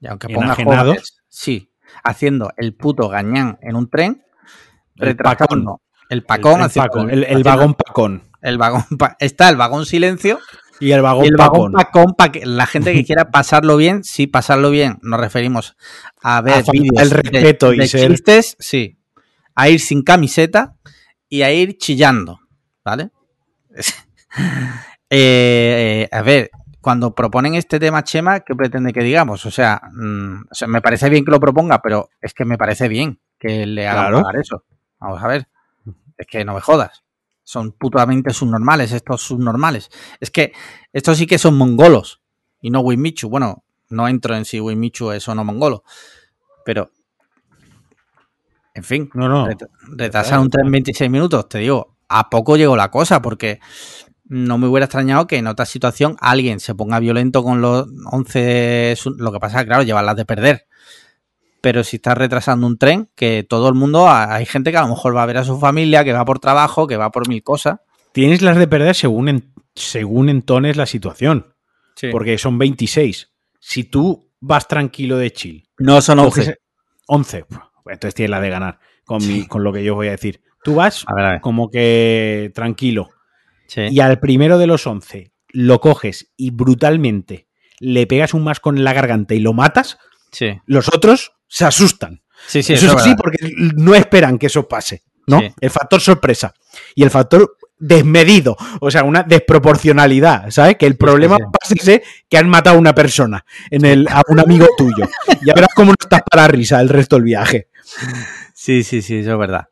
y aunque ponga jóvenes, sí, haciendo el puto gañán en un tren, El retrasando el pacón, el, haciendo- pacón, el- vagón pacón. el vagón pa- está el vagón silencio Y el vagón y el pacón. vagón pacón para que la gente que *laughs* quiera pasarlo bien, sí, pasarlo bien, nos referimos a ver A el respeto de, y de ser- chistes, sí, a ir sin camiseta y a ir chillando, ¿vale? Eh, *laughs* eh, a ver, cuando proponen este tema, Chema, ¿qué pretende que digamos? O sea, mm, o sea, me parece bien que lo proponga, pero es que me parece bien que le hagan Claro. eso. Vamos a ver. Es que no me jodas. Son putamente subnormales, estos subnormales. Es que estos sí que son mongolos y no Wimichu. Bueno, no entro en si Wimichu es o no mongolo. Pero, en fin, No, no. ret- retrasar un tren 26 minutos, te digo, a poco llegó la cosa, porque no me hubiera extrañado que en otra situación alguien se ponga violento con los 11. su- Lo que pasa claro, llevarlas de perder. Pero si estás retrasando un tren, que todo el mundo, hay gente que a lo mejor va a ver a su familia, que va por trabajo, que va por mil cosas. Tienes las de perder según, en- según entones la situación. Sí. Porque son 26. Si tú vas tranquilo de chill, No son coges 11. 11. pues, Entonces tienes la de ganar con, mi, con lo que yo voy a decir. Tú vas A ver, a ver. como que tranquilo. Sí. Y al primero de los 11 lo coges y brutalmente le pegas un mascón en la garganta y lo matas, Sí, los otros se asustan. sí, sí, eso eso es verdad. porque no esperan que eso pase, ¿no? Sí. El factor sorpresa y el factor desmedido, o sea, una desproporcionalidad, ¿sabes? Que el problema sí. pase ese que han matado a una persona, en el, a un amigo tuyo. Ya verás cómo no estás para risa el resto del viaje. Sí, sí, sí, eso es verdad.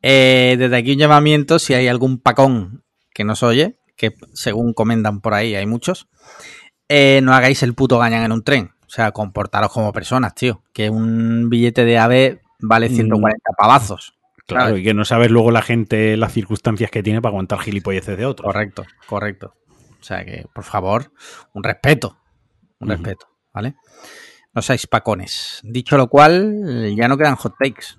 Eh, desde aquí un llamamiento, si hay algún pacón que nos oye, que según comentan por ahí hay muchos, eh, no hagáis el puto gañán en un tren. O sea, comportaros como personas, tío. Que un billete de AVE vale 140 pavazos. Claro, ¿sabes? y que no sabes luego la gente las circunstancias que tiene para aguantar gilipolleces de otros. Correcto, correcto. O sea que, por favor, un respeto. Un Ujú. respeto, ¿vale? No seáis pacones. Dicho lo cual, ya no quedan hot takes.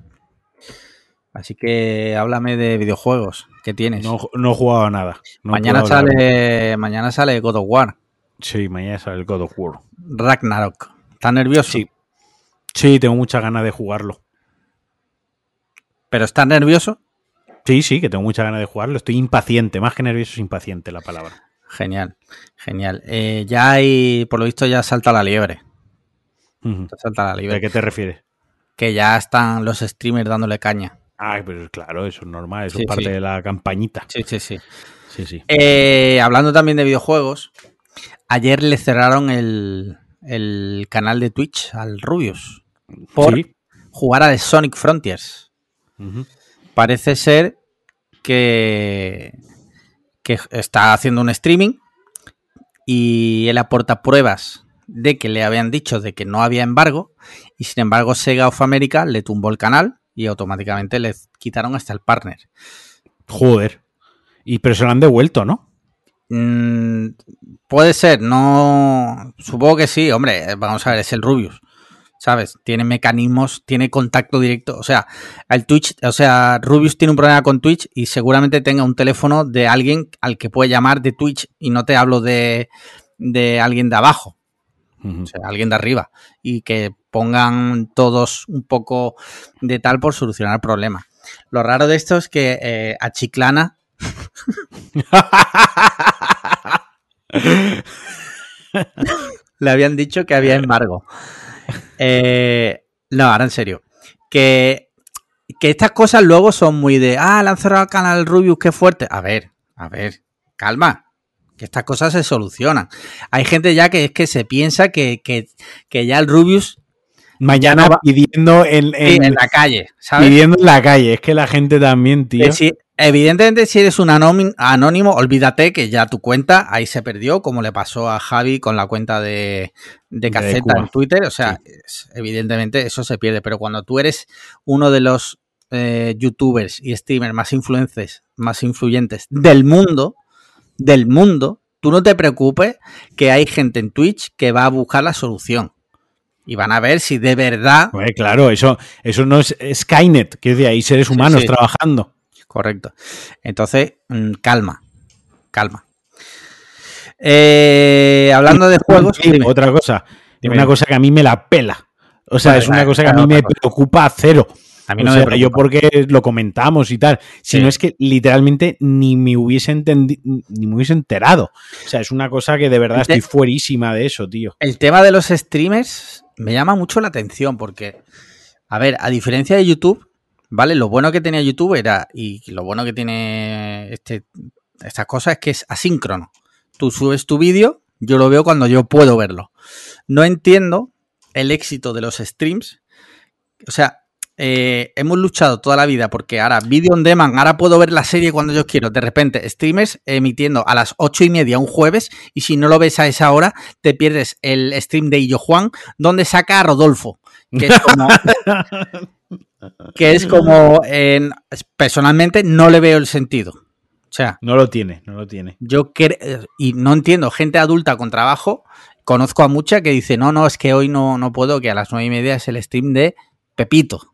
Así que háblame de videojuegos. ¿Qué tienes? No, no he jugado a nada. No mañana sale. Mañana sale God of War. Sí, mañana sale el God of War. Ragnarok. ¿Estás nervioso? Sí. Sí, tengo muchas ganas de jugarlo. ¿Pero estás nervioso? Sí, sí, que tengo muchas ganas de jugarlo. Estoy impaciente, más que nervioso es impaciente la palabra. Genial, genial. Eh, ya hay, por lo visto, ya salta la liebre. Salta la ¿De liebre. qué te refieres? Que ya están los streamers dándole caña. Ah, pero claro, eso es normal, eso Sí, es parte sí. de la campañita. Sí, sí, sí. Sí, sí. Eh, hablando también de videojuegos, ayer le cerraron el, el canal de Twitch al Rubius por Sí. jugar al Sonic Frontiers. Parece ser que, que está haciendo un streaming y él aporta pruebas de que le habían dicho de que no había embargo y sin embargo Sega of America le tumbó el canal y automáticamente le quitaron hasta el partner. Joder. Y pero se lo han devuelto, ¿no? Mm, puede ser, no. Supongo que sí, hombre. Vamos a ver, es el Rubius. ¿Sabes? Tiene mecanismos, tiene contacto directo. O sea, el Twitch, o sea, Rubius tiene un problema con Twitch y seguramente tenga un teléfono de alguien al que puede llamar de Twitch y no te hablo de, de alguien de abajo, o sea, alguien de arriba. Y que pongan todos un poco de tal por solucionar el problema. Lo raro de esto es que eh, a Chiclana le habían dicho que había embargo. Eh, no, ahora en serio. Que que estas cosas luego son muy de, ah, le han cerrado el canal Rubius, qué fuerte. A ver, a ver, calma, que estas cosas se solucionan. Hay gente ya que es que se piensa que, que, que ya el Rubius Mañana va- pidiendo en, en, en- la calle, ¿sabes? pidiendo en la calle. Es que la gente también, tío. Que si- evidentemente, si eres un anónimo, olvídate que ya tu cuenta ahí se perdió, como le pasó a Javi con la cuenta de, de Caceta en Twitter. O sea, es- evidentemente eso se pierde. Pero cuando tú eres uno de los eh, youtubers y streamers más influentes, más influyentes del mundo, del mundo, tú no te preocupes que hay gente en Twitch que va a buscar la solución. Y van a ver si de verdad claro, eso, eso no es Skynet, que decir, hay seres Sí, humanos sí. trabajando. Correcto. Entonces, mm, calma, calma. Eh, hablando de *laughs* juegos, Sí, otra cosa, Dime, una cosa que a mí me la pela. O sea, es una vale, cosa que a mí me cosa. preocupa a cero. a mí O no sea, me yo porque lo comentamos y tal, Sí. sino es que literalmente ni me hubiese entendi- ni me hubiese enterado. O sea, es una cosa que de verdad estoy fuerísima de eso, tío. El tema de los streamers me llama mucho la atención porque, a ver, a diferencia de YouTube, ¿vale? Lo bueno que tenía YouTube era, y lo bueno que tiene este, estas cosas es que es asíncrono. Tú subes tu vídeo, yo lo veo cuando yo puedo verlo. No entiendo el éxito de los streams. O sea, eh, hemos luchado toda la vida porque ahora video on demand, ahora puedo ver la serie cuando yo quiero. De repente, streamers emitiendo a las ocho y media un jueves y si no lo ves a esa hora, te pierdes el stream de Illo Juan donde saca a Rodolfo. Que es como, *laughs* que es como en- personalmente no le veo el sentido. O sea, No lo tiene, no lo tiene. yo y no entiendo, gente adulta con trabajo, conozco a mucha que dice, no, no, es que hoy no, no puedo, que a las nueve y media es el stream de Pepito.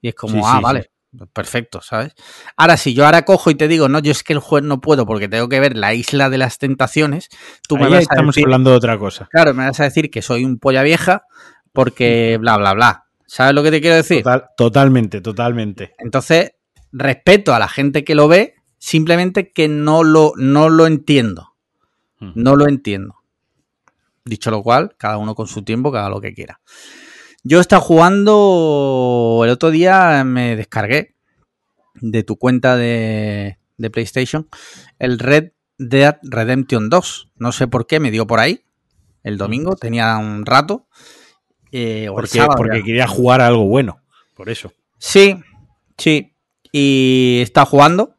Y es como, Sí, ah, sí, vale, perfecto, ¿sabes? Ahora, si yo ahora cojo y te digo, no, yo es que el jueves no puedo porque tengo que ver la isla de las tentaciones, tú me vas a decir, hablando de otra cosa. claro, me vas a decir que soy un polla vieja porque bla, bla, bla. ¿Sabes lo que te quiero decir? Total- totalmente, totalmente. Entonces, respeto a la gente que lo ve, simplemente que no lo, no lo entiendo. No lo entiendo. Dicho lo cual, cada uno con su tiempo, cada lo que quiera. Yo he estado jugando. El otro día me descargué de tu cuenta de, de PlayStation el Red Dead Redemption 2. No sé por qué me dio por ahí. El domingo tenía un rato. Eh, Porque, sábado porque ya. quería jugar a algo bueno. Por eso. Sí, sí. Y está jugando.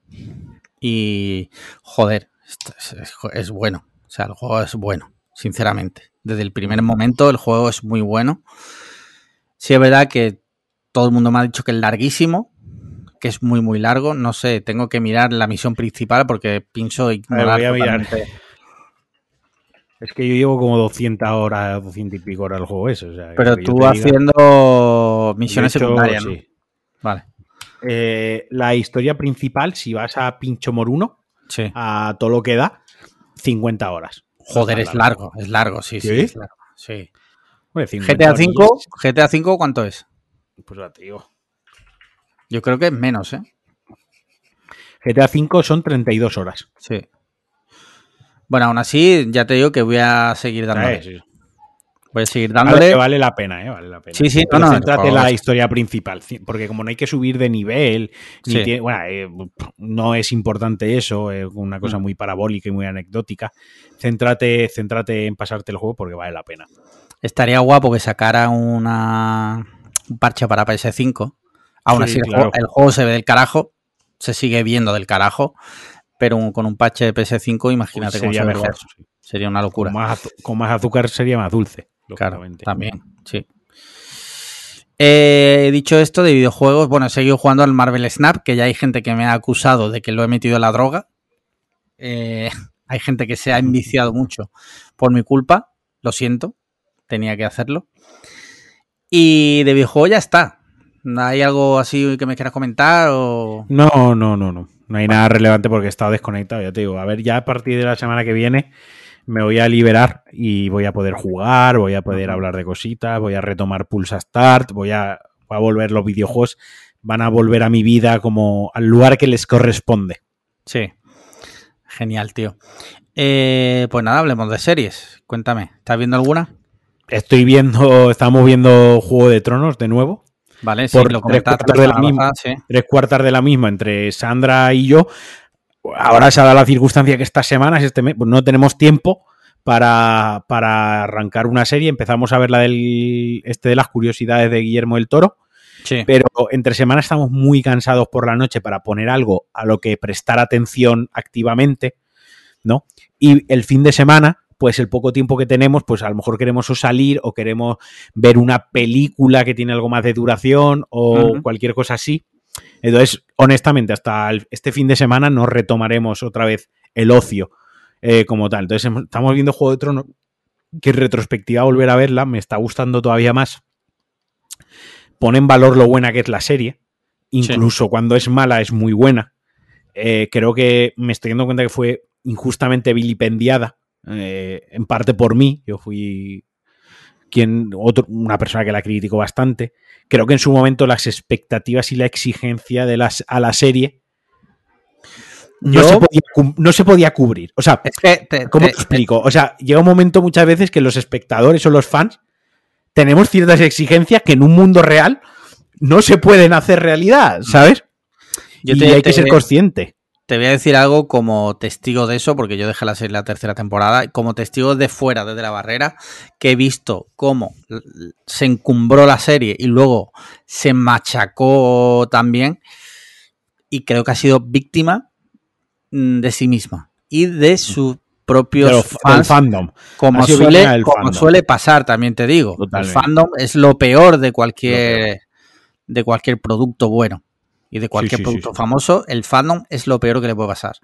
Y joder, esto es, es- es bueno. O sea, el juego es bueno, sinceramente. Desde el primer momento el juego es muy bueno. Sí, es verdad que todo el mundo me ha dicho que es larguísimo, que es muy, muy largo. No sé, tengo que mirar la misión principal porque pienso ignorar voy a mirar. Es que yo llevo como 200 horas, 200 y pico horas al juego ese. o sea, Pero tú diga- haciendo misiones hecho, secundarias, ¿no? sí. Vale. Eh, la historia principal, si vas a Pincho Moruno, Sí. a todo lo que da, 50 horas. Joder, es largo, es largo, sí, sí. ¿Sí? es largo, sí. Hombre, 50 GTA V, GTA V, ¿cuánto es? Pues ya te digo. Yo creo que es menos, ¿eh? GTA V son 32 horas. Sí. Bueno, aún así, ya te digo que voy a seguir dándole. Sí. Voy a seguir Vale, dándole. que vale la pena, ¿eh? Vale la pena. Sí, sí, Pero no, no, céntrate en la historia principal, ci- porque como no hay que subir de nivel, ni tiene- bueno, eh, no es importante eso, es una cosa Mm. muy parabólica y muy anecdótica. Céntrate, céntrate en pasarte el juego porque vale la pena. Estaría guapo que sacara una un parche para PS5. Aún Sí, así, el, claro. juego, el juego se ve del carajo. Se sigue viendo del carajo. Pero un- con un parche de PS5, imagínate cómo sería se mejor. Sería una locura. Con más, azu- con más azúcar sería más dulce. Claro, también, sí. Eh, dicho esto de videojuegos, bueno, he seguido jugando al Marvel Snap, que ya hay gente que me ha acusado de que lo he metido en la droga. Eh, *laughs* hay gente que se ha enviciado mucho por mi culpa, lo siento, tenía que hacerlo. Y de videojuego ya está. ¿Hay algo así que me quieras comentar? O... No, no, no, no. No hay nada relevante porque he estado desconectado, ya te digo. A ver, ya a partir de la semana que viene me voy a liberar y voy a poder jugar, voy a poder hablar de cositas, voy a retomar Pulsa Start, voy a, voy a volver los videojuegos, van a volver a mi vida como al lugar que les corresponde. Sí. Genial, tío. Eh, pues nada, hablemos de series. Cuéntame, ¿estás viendo alguna? Estoy viendo, estamos viendo Juego de Tronos de nuevo. Vale, sí, por lo tres comentaste cuartos de la semana misma. pasada, sí. tres cuartas de la misma entre Sandra y yo. Ahora se ha dado la circunstancia que estas semanas, este mes, pues no tenemos tiempo para, para arrancar una serie. Empezamos a ver la del este de las curiosidades de Guillermo del Toro, Sí. pero entre semanas estamos muy cansados por la noche para poner algo a lo que prestar atención activamente, ¿no? Y el fin de semana, pues el poco tiempo que tenemos, pues a lo mejor queremos o salir o queremos ver una película que tiene algo más de duración o cualquier cosa así. Entonces, honestamente, hasta el- este fin de semana no retomaremos otra vez el ocio eh, como tal. Entonces, hemos- estamos viendo Juego de Tronos, que en retrospectiva volver a verla me está gustando todavía más. Pone en valor lo buena que es la serie. Incluso cuando es mala es muy buena. Eh, creo que me estoy dando cuenta que fue injustamente vilipendiada, eh, en parte por mí. Yo fui quien, otro, una persona que la criticó bastante. Creo que en su momento las expectativas y la exigencia de las, a la serie no, Yo- se podía, no se podía cubrir. O sea, Es que te, ¿Cómo te- te explico? O sea, llega un momento muchas veces que los espectadores o los fans tenemos ciertas exigencias que en un mundo real no se pueden hacer realidad, ¿sabes? yo y hay que ser consciente. Te voy a decir algo como testigo de eso, porque yo dejé la serie la tercera temporada, como testigo de fuera, desde la barrera, que he visto cómo se encumbró la serie y luego se machacó también, y creo que ha sido víctima mm, de sí misma y de sus propios fans, fandom. como, suele, como fandom. suele pasar, también te digo. Totalmente. El fandom es lo peor de cualquier, de cualquier producto bueno. Y de cualquier sí, sí, producto sí. famoso, el fandom es lo peor que le puede pasar.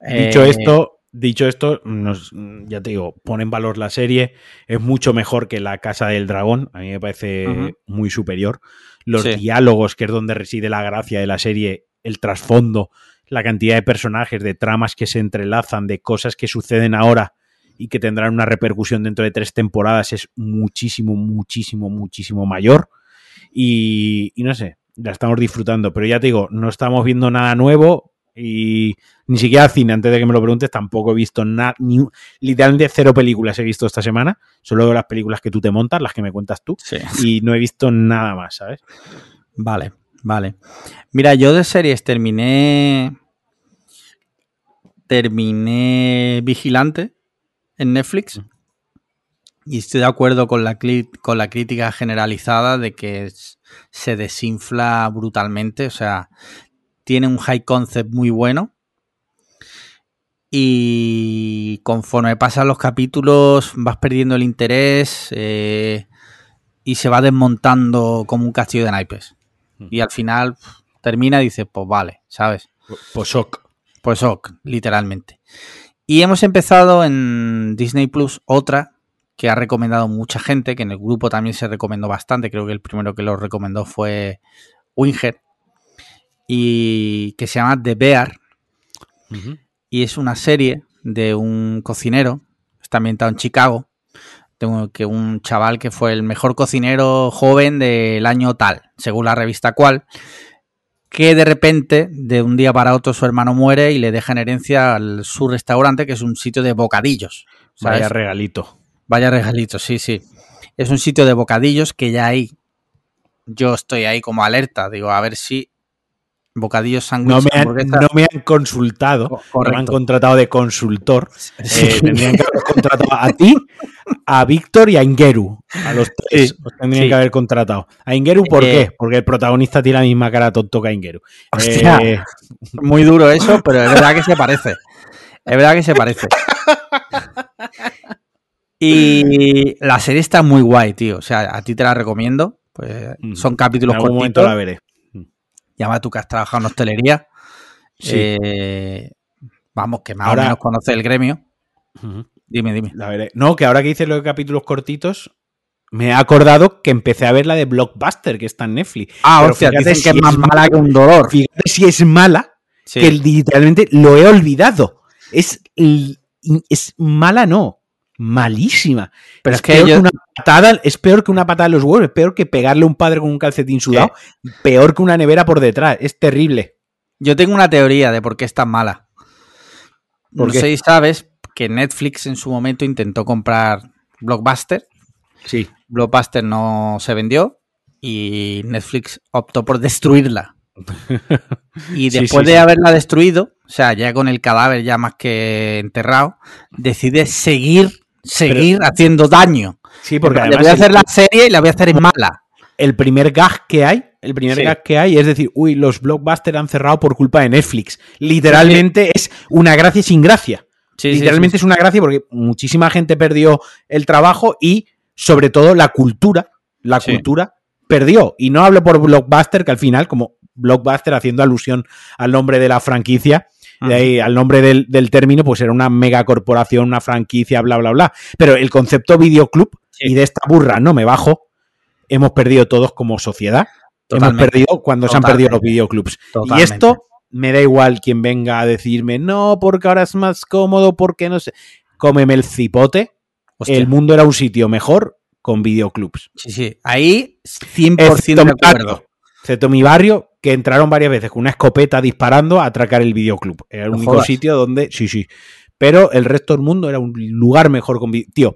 Dicho Eh, esto, dicho esto, nos- ya te digo, pone en valor la serie. Es mucho mejor que La Casa del Dragón. A mí me parece muy superior. Los Sí. diálogos, que es donde reside la gracia de la serie, el trasfondo, la cantidad de personajes, de tramas que se entrelazan, de cosas que suceden ahora y que tendrán una repercusión dentro de tres temporadas es muchísimo, muchísimo, muchísimo mayor. Y, y no sé, la estamos disfrutando. Pero ya te digo, no estamos viendo nada nuevo y ni siquiera cine, antes de que me lo preguntes, tampoco he visto nada, ni literalmente cero películas he visto esta semana, solo las películas que tú te montas, las que me cuentas tú, Sí. y no he visto nada más, ¿sabes? Vale, vale. Mira, yo de series terminé. Terminé Vigilante en Netflix. Y estoy de acuerdo con la, con la crítica generalizada de que es- se desinfla brutalmente. O sea, tiene un high concept muy bueno. Y conforme pasan los capítulos, vas perdiendo el interés. eh, y se va desmontando como un castillo de naipes. Y al final termina y dices, pues vale, ¿sabes? Pues shock. Pues ok, literalmente. Y hemos empezado en Disney Plus otra que ha recomendado mucha gente, que en el grupo también se recomendó bastante. Creo que el primero que lo recomendó fue Winger. Y que se llama The Bear. Y es una serie de un cocinero. Está ambientado en Chicago. De un, que un chaval que fue el mejor cocinero joven del año tal, según la revista Cual. Que de repente, de un día para otro, su hermano muere y le deja en herencia al- su restaurante, que es un sitio de bocadillos. ¿sabes? Vaya regalito. Vaya regalito, sí, sí. Es un sitio de bocadillos que ya ahí. Yo estoy ahí como alerta. Digo, a ver si bocadillos No sándwiches, me, han, hamburguesas- no me han consultado, Co- no me han contratado de consultor. Sí. Eh, tendrían que haber contratado a ti, a Víctor y a Ingeru. A los tres Sí, os tendrían sí. que haber contratado. A Ingeru, ¿por Eh, qué? Porque el protagonista tiene la misma cara tonto que a Ingeru. Hostia. Eh, Muy duro eso, pero es verdad que se parece. Es verdad que se parece. *laughs* Y la serie está muy guay, tío. O sea, a ti te la recomiendo. Pues Mm. son en capítulos algún momento cortitos. la veré. Llama tú que has trabajado en hostelería. Sí. Eh, vamos, que más Ahora- o menos conoce el gremio. Dime, dime. La veré. No, que ahora que hice los capítulos cortitos, me he acordado que empecé a ver la de Blockbuster, que está en Netflix. Ah, Pero hostia, dicen que si es más mala que un dolor. Fíjate si es mala, Sí. que literalmente lo he olvidado. Es, es mala, no. Malísima. Pero es es que peor yo- que una patada, es peor que una patada en los huevos, es peor que pegarle a un padre con un calcetín sudado, peor que una nevera por detrás. Es terrible. Yo tengo una teoría de por qué es tan mala. ¿Por no qué? sé si sabes que Netflix en su momento intentó comprar Blockbuster. Sí. Blockbuster no se vendió y Netflix optó por destruirla. *laughs* Y Sí, después sí, de sí. haberla destruido, o sea, ya con el cadáver ya más que enterrado, decide seguir, seguir haciendo daño. Sí, porque le voy a el- hacer la serie y la voy a hacer en mala. el primer gag que hay, el primer Sí. gag que hay es decir, uy, los blockbusters han cerrado por culpa de Netflix. Literalmente es una gracia sin gracia. Literalmente es una gracia porque muchísima gente perdió el trabajo y sobre todo la cultura, la cultura perdió. Y no hablo por blockbuster, que al final, como blockbuster haciendo alusión al nombre de la franquicia, de ahí al nombre del, del término, pues era una megacorporación, una franquicia, bla, bla, bla. Pero el concepto videoclub Sí. y de esta burra no me bajo, hemos perdido todos como sociedad. Hemos perdido cuando se han perdido los Totalmente. videoclubs. Y esto me da igual quien venga a decirme, no, porque ahora es más cómodo, porque no sé. Cómeme el cipote. Hostia. El mundo era un sitio mejor con videoclubs. Sí, sí. Ahí 100% Excepto de acuerdo. Excepto mi barrio, que entraron varias veces con una escopeta disparando a atracar el videoclub. Era el No único jodas. sitio donde. Sí, sí. Pero el resto del mundo era un lugar mejor con Tío,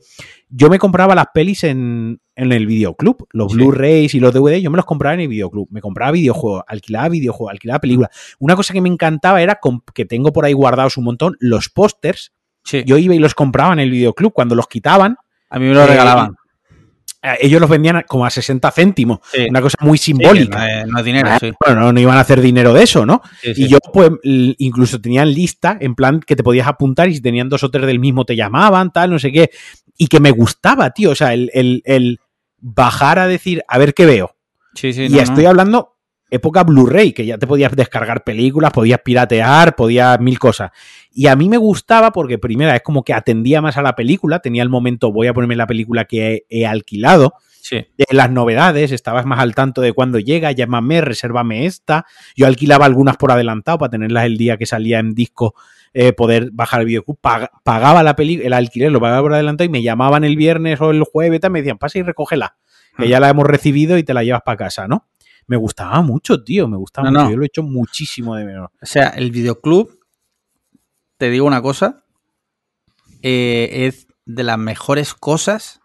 yo me compraba las pelis en, en el videoclub. Los Sí. Blu-rays y los DVD, yo me los compraba en el videoclub. Me compraba videojuegos, alquilaba videojuegos, alquilaba películas. Una cosa que me encantaba era que tengo por ahí guardados un montón, los pósters. Sí. Yo iba y los compraba en el videoclub. Cuando los quitaban, a mí me lo eh, regalaban. Eh, ellos los vendían como a 60 céntimos. Sí. Una cosa muy Sí, simbólica. no, dinero, Ah, sí. Bueno, no, no iban a hacer dinero de eso, ¿no? Y yo, pues, incluso tenían lista, en plan, que te podías apuntar y si tenían dos o tres del mismo te llamaban, tal, no sé qué. Y que me gustaba, tío. O sea, el, el- el bajar a decir, a ver qué veo. Sí, sí, y no. estoy hablando época Blu-ray, que ya te podías descargar películas, podías piratear, podías mil cosas. Y a mí me gustaba porque, primera, es como que atendía más a la película, tenía el momento, voy a ponerme la película que he, he alquilado Sí. de las novedades, estabas más al tanto de cuándo llega, llámame, resérvame esta. Yo alquilaba algunas por adelantado para tenerlas el día que salía en disco, eh, poder bajar el videoclub. Pag- pagaba la peli, el alquiler, lo pagaba por adelantado y me llamaban el viernes o el jueves, tal, me decían, pasa y recógela, que Ah. ya la hemos recibido y te la llevas para casa, ¿no? Me gustaba mucho, tío, me gustaba No, mucho. no. Yo lo he hecho muchísimo de menos. O sea, el videoclub, te digo una cosa, eh, es de las mejores cosas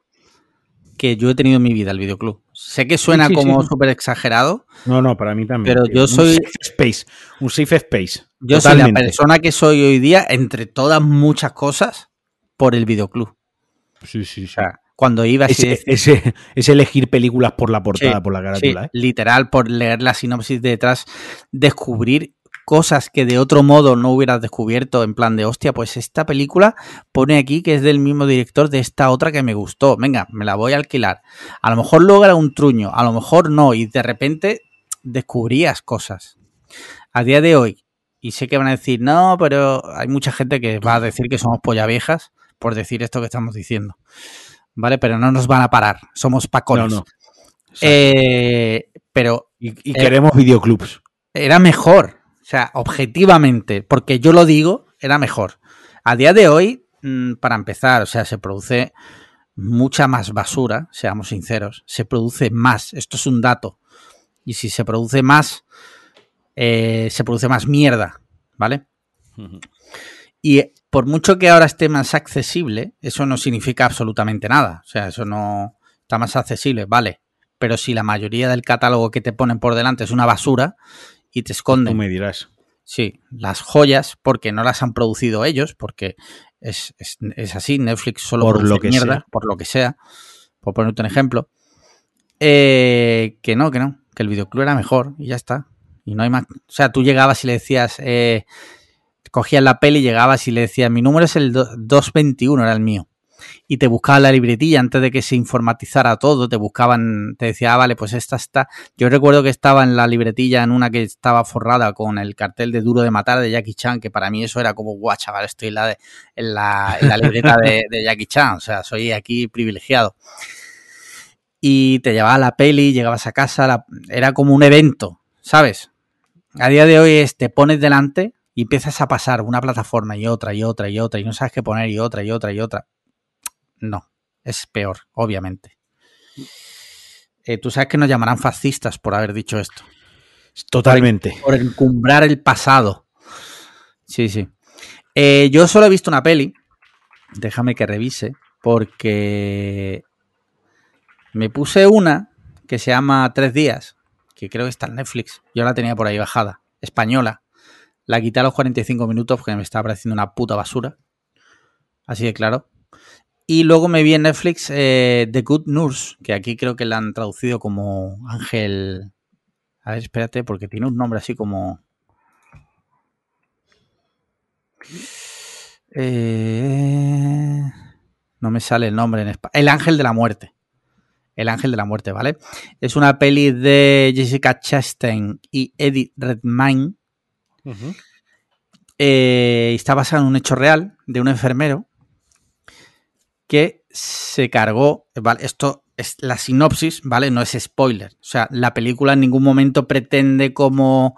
que yo he tenido en mi vida, el videoclub. Sé que suena Sí, sí, como sí. súper exagerado. No, no, para mí también. Pero tío. yo Un soy- safe space, un safe space. Yo soy la persona que soy hoy día, entre todas muchas cosas, por el videoclub. Sí, sí, sí. O sea, cuando iba ese- es elegir películas por la portada, por la carátula, ¿eh? literal, por leer la sinopsis de detrás, descubrir cosas que de otro modo no hubieras descubierto, en plan de, hostia, pues esta película pone aquí que es del mismo director de esta otra que me gustó. Venga, me la voy a alquilar. A lo mejor luego era un truño, a lo mejor no, y de repente descubrías cosas. A día de hoy, y sé que van a decir, no, pero hay mucha gente que va a decir que somos polla viejas por decir esto que estamos diciendo. ¿Vale? Pero no nos van a parar, somos pacones. No, no. Eh, pero Y, y eh, queremos videoclubs. era mejor. O sea, objetivamente, porque yo lo digo, era mejor. A día de hoy, mm, para empezar, o sea, se produce mucha más basura, seamos sinceros. Se produce más. Esto es un dato. Y si se produce más, eh, se produce más mierda, ¿vale? Y por mucho que ahora esté más accesible, eso no significa absolutamente nada. O sea, eso no está más accesible, vale. Pero si la mayoría del catálogo que te ponen por delante es una basura y te Tú esconden, me dirás. sí, las joyas, porque no las han producido ellos, porque es, es- es así, Netflix solo Por lo que mierda, sea. por lo que sea, por ponerte un ejemplo. Eh, que no, que no, que el videoclub era mejor y ya está. Y no hay más. O sea, tú llegabas y le decías, eh, cogías la peli, llegabas y le decías, mi número es el do- 221, era el mío. Y te buscaban la libretilla antes de que se informatizara todo, te buscaban, te decía, ah, vale, pues esta está. Yo recuerdo que estaba en la libretilla en una que estaba forrada con el cartel de Duro de Matar de Jackie Chan, que para mí eso era como, guau, chaval, estoy en la, de- en la, libreta de, Jackie Chan, o sea, soy aquí privilegiado. Y te llevaba la peli, llegabas a casa, era como un evento, ¿sabes? A día de hoy es, te pones delante y empiezas a pasar una plataforma y otra y otra y otra y no sabes qué poner y otra y otra y otra. No, es peor, obviamente. Eh, Tú sabes que nos llamarán fascistas por haber dicho esto, Totalmente. por encumbrar el pasado. Sí, sí. Eh, yo solo he visto una peli, déjame que revise, porque me puse una que se llama Tres Días, que creo que está en Netflix. Yo la tenía por ahí bajada, española. La quité a los 45 minutos porque me estaba pareciendo una puta basura. Así de claro. Y luego me vi en Netflix eh, The Good Nurse, que aquí creo que la han traducido como Ángel. A ver, espérate, porque tiene un nombre así como. Eh, no me sale el nombre en español. El Ángel de la Muerte. El Ángel de la Muerte, ¿vale? Es una peli de Jessica Chastain y Eddie Redmayne. Eh, está basada en un hecho real de un enfermero que se cargó, ¿vale? Esto es la sinopsis, ¿vale? No es spoiler. O sea, la película en ningún momento pretende como...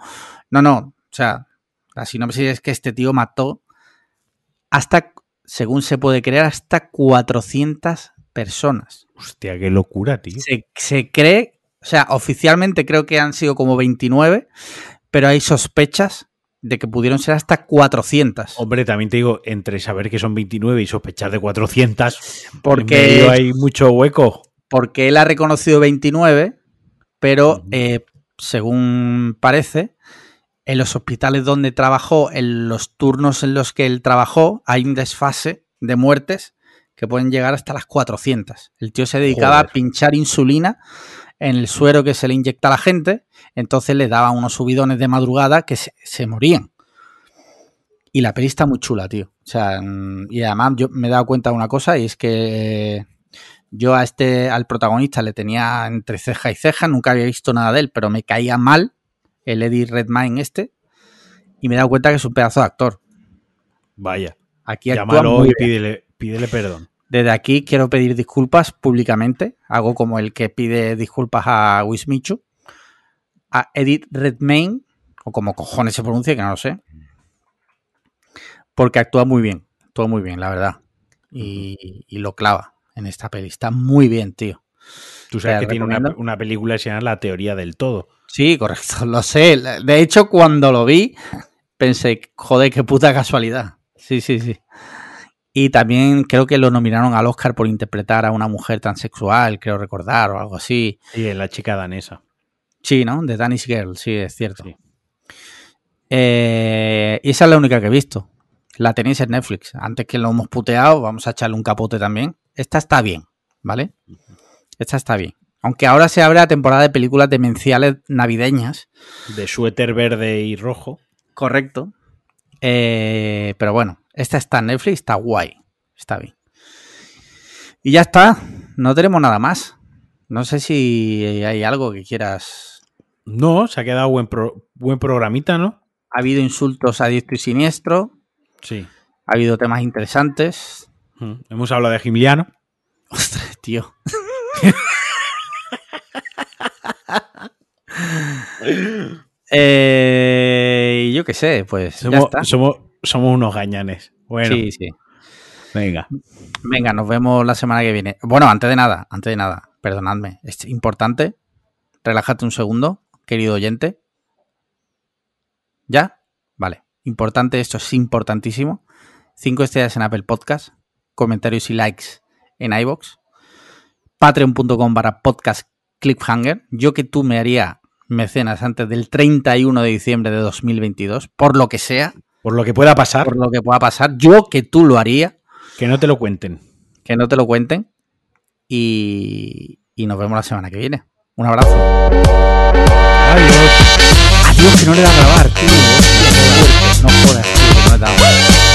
No, no. O sea, la sinopsis es que este tío mató hasta, según se puede creer, hasta 400 personas. Hostia, qué locura, tío. Se, se cree, o sea, oficialmente creo que han sido como 29, pero hay sospechas de que pudieron ser hasta 400. Hombre, también te digo, entre saber que son 29 y sospechar de 400, Porque- en medio hay mucho hueco. porque él ha reconocido 29, pero eh, según parece, en los hospitales donde trabajó, en los turnos en los que él trabajó, hay un desfase de muertes que pueden llegar hasta las 400. El tío se dedicaba Joder. a pinchar insulina en el suero que se le inyecta a la gente, entonces le daba unos subidones de madrugada que se, se morían. Y la peli está muy chula, tío. O sea, mm, y además yo me he dado cuenta de una cosa y es que yo a este, al protagonista le tenía entre ceja y ceja, nunca había visto nada de él, pero me caía mal el Eddie Redmayne este y me he dado cuenta que es un pedazo de actor. Vaya, Aquí actúa llámalo muy y pídele perdón. Desde aquí quiero pedir disculpas públicamente. Hago como el que pide disculpas a Wismichu. A Edith Redmayne, o como cojones se pronuncia, que no lo sé. Porque actúa muy bien. Actúa muy bien, la verdad. Y, y lo clava en esta peli. Está muy bien, tío. Tú sabes que tiene una, una película que se llama La teoría del todo. Sí, correcto, lo sé. De hecho, cuando lo vi, pensé, joder, qué puta casualidad. Sí, sí, sí. Y también creo que lo nominaron al Oscar por interpretar a una mujer transexual, creo recordar, o algo así. Y es la chica danesa. Sí, ¿no? De Danish Girl, sí, es cierto. Sí. Eh, y esa es la única que he visto. La tenéis en Netflix. Antes que lo hemos puteado, vamos a echarle un capote también. Esta está bien, ¿vale? Esta está bien. Aunque ahora se abre la temporada de películas demenciales navideñas. De suéter verde y rojo. Correcto. Eh, pero bueno, esta está en Netflix, está guay. Está bien. Y ya está. No tenemos nada más. No sé si hay algo que quieras. No, se ha quedado buen, pro- buen programita, ¿no? Ha habido insultos a diestro y siniestro. Sí. Ha habido temas interesantes. Mm. Hemos hablado de Gimiliano. Ostras, tío. *laughs* Eh, yo qué sé, pues ya está. somos, somos unos gañanes. Bueno, Sí, sí. venga. Venga, nos vemos la semana que viene. Bueno, antes de nada, antes de nada, perdonadme. Es importante. Relájate un segundo, querido oyente. ¿Ya? Vale. Importante, esto es importantísimo. Cinco estrellas en Apple Podcast, comentarios y likes en iBox. Patreon.com barra podcast cliffhanger. Yo que tú me haría mecenas antes del 31 de diciembre de 2022, por lo que sea, Por lo que pueda pasar, por lo que pueda pasar. Yo que tú lo haría que no te lo cuenten. que no te lo cuenten. Y, y nos vemos la semana que viene. Un abrazo. Adiós. Adiós, que no le da a grabar, tío. No jodas, tío, no le da a grabar.